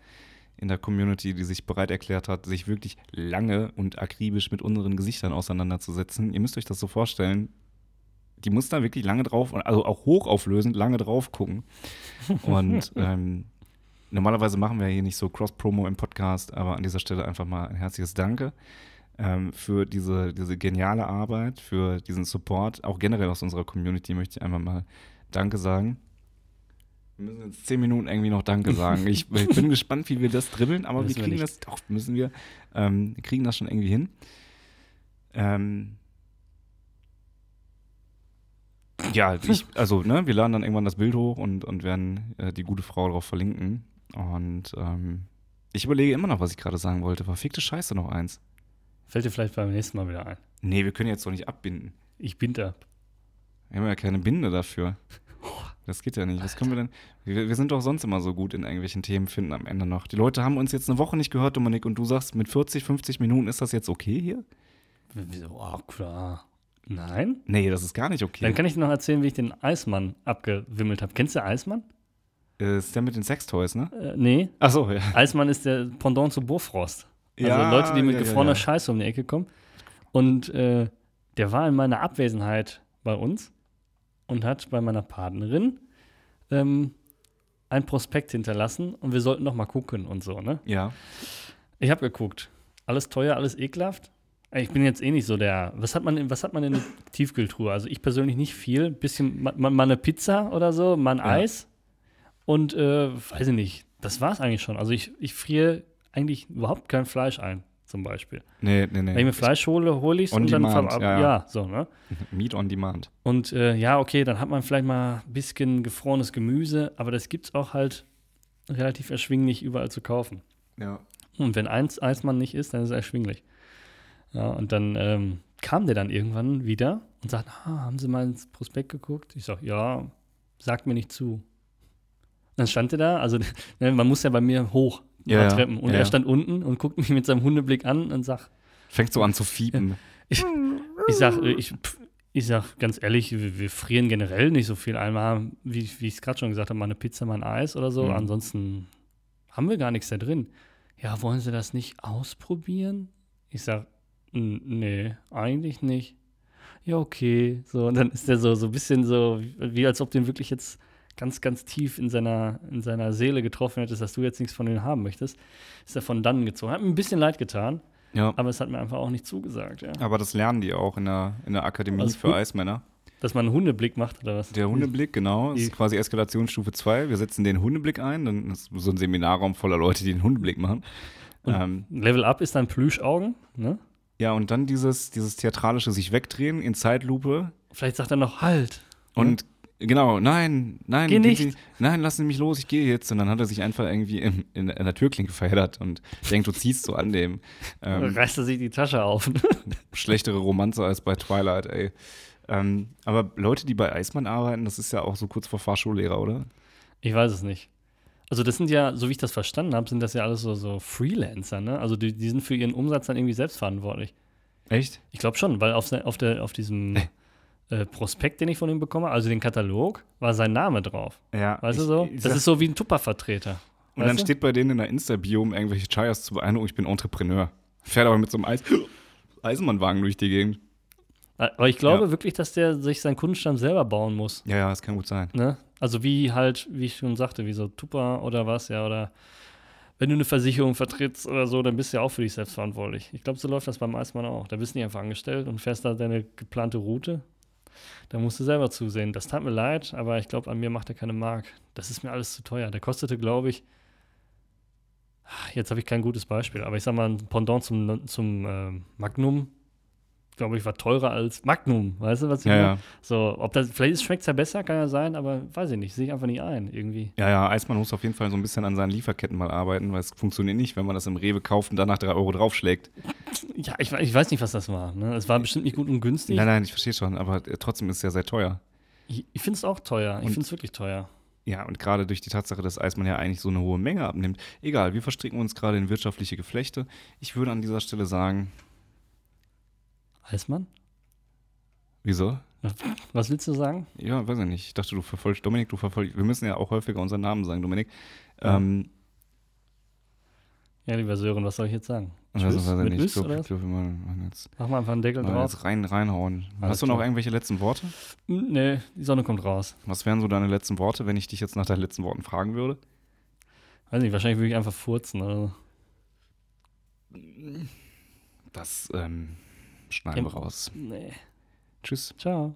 in der Community, die sich bereit erklärt hat, sich wirklich lange und akribisch mit unseren Gesichtern auseinanderzusetzen. Ihr müsst euch das so vorstellen. Die muss da wirklich lange drauf, also auch hochauflösend lange drauf gucken. Und ähm, normalerweise machen wir hier nicht so Cross-Promo im Podcast, aber an dieser Stelle einfach mal ein herzliches Danke ähm, für diese, diese geniale Arbeit, für diesen Support. Auch generell aus unserer Community möchte ich einfach mal Danke sagen. Wir müssen jetzt zehn Minuten irgendwie noch Danke sagen. Ich, ich bin gespannt, wie wir das dribbeln, aber Müssen wir wir kriegen nicht. das, doch, müssen wir, ähm, wir kriegen das schon irgendwie hin. Ähm, ja, ich, also, ne, wir laden dann irgendwann das Bild hoch und, und werden äh, die gute Frau darauf verlinken. Und ähm, ich überlege immer noch, was ich gerade sagen wollte. Verfickte Scheiße noch eins. Fällt dir vielleicht beim nächsten Mal wieder ein. Nee, wir können jetzt doch nicht abbinden. Ich bin da. Wir haben ja keine Binde dafür. Das geht ja nicht. Was können wir denn? Wir, wir sind doch sonst immer so gut in irgendwelchen Themen finden am Ende noch. Die Leute haben uns jetzt eine Woche nicht gehört, Dominik, und du sagst, mit 40, 50 Minuten ist das jetzt okay hier? Wieso? Oh, klar. Nein? Nee, das ist gar nicht okay. Dann kann ich dir noch erzählen, wie ich den Eismann abgewimmelt habe. Kennst du Eismann? Äh, ist der mit den Sextoys, ne? Äh, nee. Achso, ja. Eismann ist der Pendant zu Bofrost. Also Ja, Leute, die mit ja, gefrorener ja. Scheiße um die Ecke kommen. Und äh, der war in meiner Abwesenheit bei uns und hat bei meiner Partnerin ähm, ein Prospekt hinterlassen und wir sollten noch mal gucken und so, ne? Ja. Ich habe geguckt. Alles teuer, alles ekelhaft. Ich bin jetzt eh nicht so der. Was hat man, in- was hat man in der Tiefkühltruhe? Also ich persönlich nicht viel. Bisschen ma- ma- mal eine Pizza oder so, mal ein Ja. Eis. Und äh, weiß ich nicht. Das war's eigentlich schon. Also ich, ich friere eigentlich überhaupt kein Fleisch ein, zum Beispiel. Nee, nee, nee. Wenn ich mir Fleisch hole, hole ich es und dann demand, verab- ja, ja, ja. so, ne? Meat on Demand. Und äh, ja, okay, dann hat man vielleicht mal ein bisschen gefrorenes Gemüse, aber das gibt's auch halt relativ erschwinglich überall zu kaufen. Ja. Und wenn eins Eismann nicht ist, dann ist er erschwinglich. Ja, und dann ähm, kam der dann irgendwann wieder und sagt, ah, haben Sie mal ins Prospekt geguckt? Ich sag, ja, sagt mir nicht zu. Dann stand er da, also ne, man muss ja bei mir hoch, Ja, paar Treppen. Und ja, er stand unten und guckt mich mit seinem Hundeblick an und sagt, Fängt so an zu fiepen. ich sag, äh, ich, ich sag ganz ehrlich, wir, wir frieren generell nicht so viel. Einmal, wie, wie ich es gerade schon gesagt habe, mal eine Pizza, mal ein Eis oder so. Mhm. Ansonsten haben wir gar nichts da drin. Ja, wollen Sie das nicht ausprobieren? Ich sag, "N- nee, eigentlich nicht. Ja, okay. So, und dann ist der so, so ein bisschen so, wie, wie als ob den wirklich jetzt ganz, ganz tief in seiner, in seiner Seele getroffen hättest, dass du jetzt nichts von denen haben möchtest. Ist er von dann gezogen. Hat mir ein bisschen leid getan, Ja. aber es hat mir einfach auch nicht zugesagt, ja. Aber das lernen die auch in der, in der Akademie Alles für gut. Eismänner. Dass man einen Hundeblick macht oder was? Der Hundeblick, genau, ist Die- quasi Eskalationsstufe 2. Wir setzen den Hundeblick ein, dann ist so ein Seminarraum voller Leute, die den Hundeblick machen. Ähm, Level Up ist dann Plüschaugen, ne? ja, und dann dieses, dieses theatralische sich wegdrehen in Zeitlupe Vielleicht sagt er noch Halt. und genau, nein, nein, Geh nicht. Sie, nein, lassen Sie mich los, ich gehe jetzt. Und dann hat er sich einfach irgendwie in, in, in der Türklinke verheddert und denkt, du ziehst so an dem. Ähm, reißt er sich die Tasche auf. schlechtere Romanze als bei Twilight, ey. Ähm, aber Leute, die bei Eismann arbeiten, das ist ja auch so kurz vor Fahrschullehrer, oder? ich weiß es nicht. Also das sind ja, so wie ich das verstanden habe, sind das ja alles so, so Freelancer, ne? Also die, die sind für ihren Umsatz dann irgendwie selbstverantwortlich. Echt? Ich glaube schon, weil auf, auf, der, auf diesem äh, Prospekt, den ich von ihm bekomme, also den Katalog, war sein Name drauf. Ja. Weißt du ich- so? ich Das ist so wie ein Tupper-Vertreter. Und dann du? steht bei denen in der Insta-Bio, um irgendwelche Chayas zu beeindrucken, ich bin Entrepreneur. Fährt aber mit so einem Eis Eisenbahnwagen durch die Gegend. Aber ich glaube Ja. wirklich, dass der sich seinen Kundenstamm selber bauen muss. Ja, ja, das kann gut sein. Ne? Also wie halt, wie ich schon sagte, wie so Tupper oder was, ja, oder wenn du eine Versicherung vertrittst oder so, dann bist du ja auch für dich selbst verantwortlich. Ich glaube, so läuft das beim Eismann auch. Da bist du nicht einfach angestellt und fährst da deine geplante Route. Da musst du selber zusehen. Das tat mir leid, aber ich glaube, an mir macht er keine Mark. Das ist mir alles zu teuer. Der kostete, glaube ich, ah, jetzt habe ich kein gutes Beispiel, aber ich sag mal, ein Pendant zum, zum ähm, Magnum, glaube ich, war teurer als Magnum. Weißt du, was ich Ja, meine? ja. So, ob das, vielleicht schmeckt es ja besser, kann ja sein, aber weiß ich nicht, sehe ich einfach nicht ein, irgendwie. Ja, ja, Eismann muss auf jeden Fall so ein bisschen an seinen Lieferketten mal arbeiten, weil es funktioniert nicht, wenn man das im Rewe kauft und danach drei Euro draufschlägt. Ja, ich, ich weiß nicht, was das war. Ne? Es war bestimmt nicht gut und günstig. Nein, nein, ich verstehe schon, aber äh, trotzdem ist es ja sehr teuer. Ich, ich finde es auch teuer. Ich finde es wirklich teuer. Ja, und gerade durch die Tatsache, dass Eismann ja eigentlich so eine hohe Menge abnimmt. Egal, wir verstricken uns gerade in wirtschaftliche Geflechte. Ich würde an dieser Stelle sagen, Eismann? wieso? Was willst du sagen? Ja, weiß ich nicht. Ich dachte, du verfolgst, Dominik, du verfolgst, wir müssen ja auch häufiger unseren Namen sagen, Dominik. Ja. Ähm, Ja, lieber Sören, was soll ich jetzt sagen? Also, weiß ich nicht. Ich glaub, wir machen jetzt, Mach mal einfach einen Deckel mal drauf. jetzt rein, reinhauen. Alles Hast du noch klar. irgendwelche letzten Worte? Hm, Nee, die Sonne kommt raus. Was wären so deine letzten Worte, wenn ich dich jetzt nach deinen letzten Worten fragen würde? Weiß nicht, wahrscheinlich würde ich einfach furzen. Oder? so. Das ähm, schneiden Im- wir raus. Nee. Tschüss. Ciao.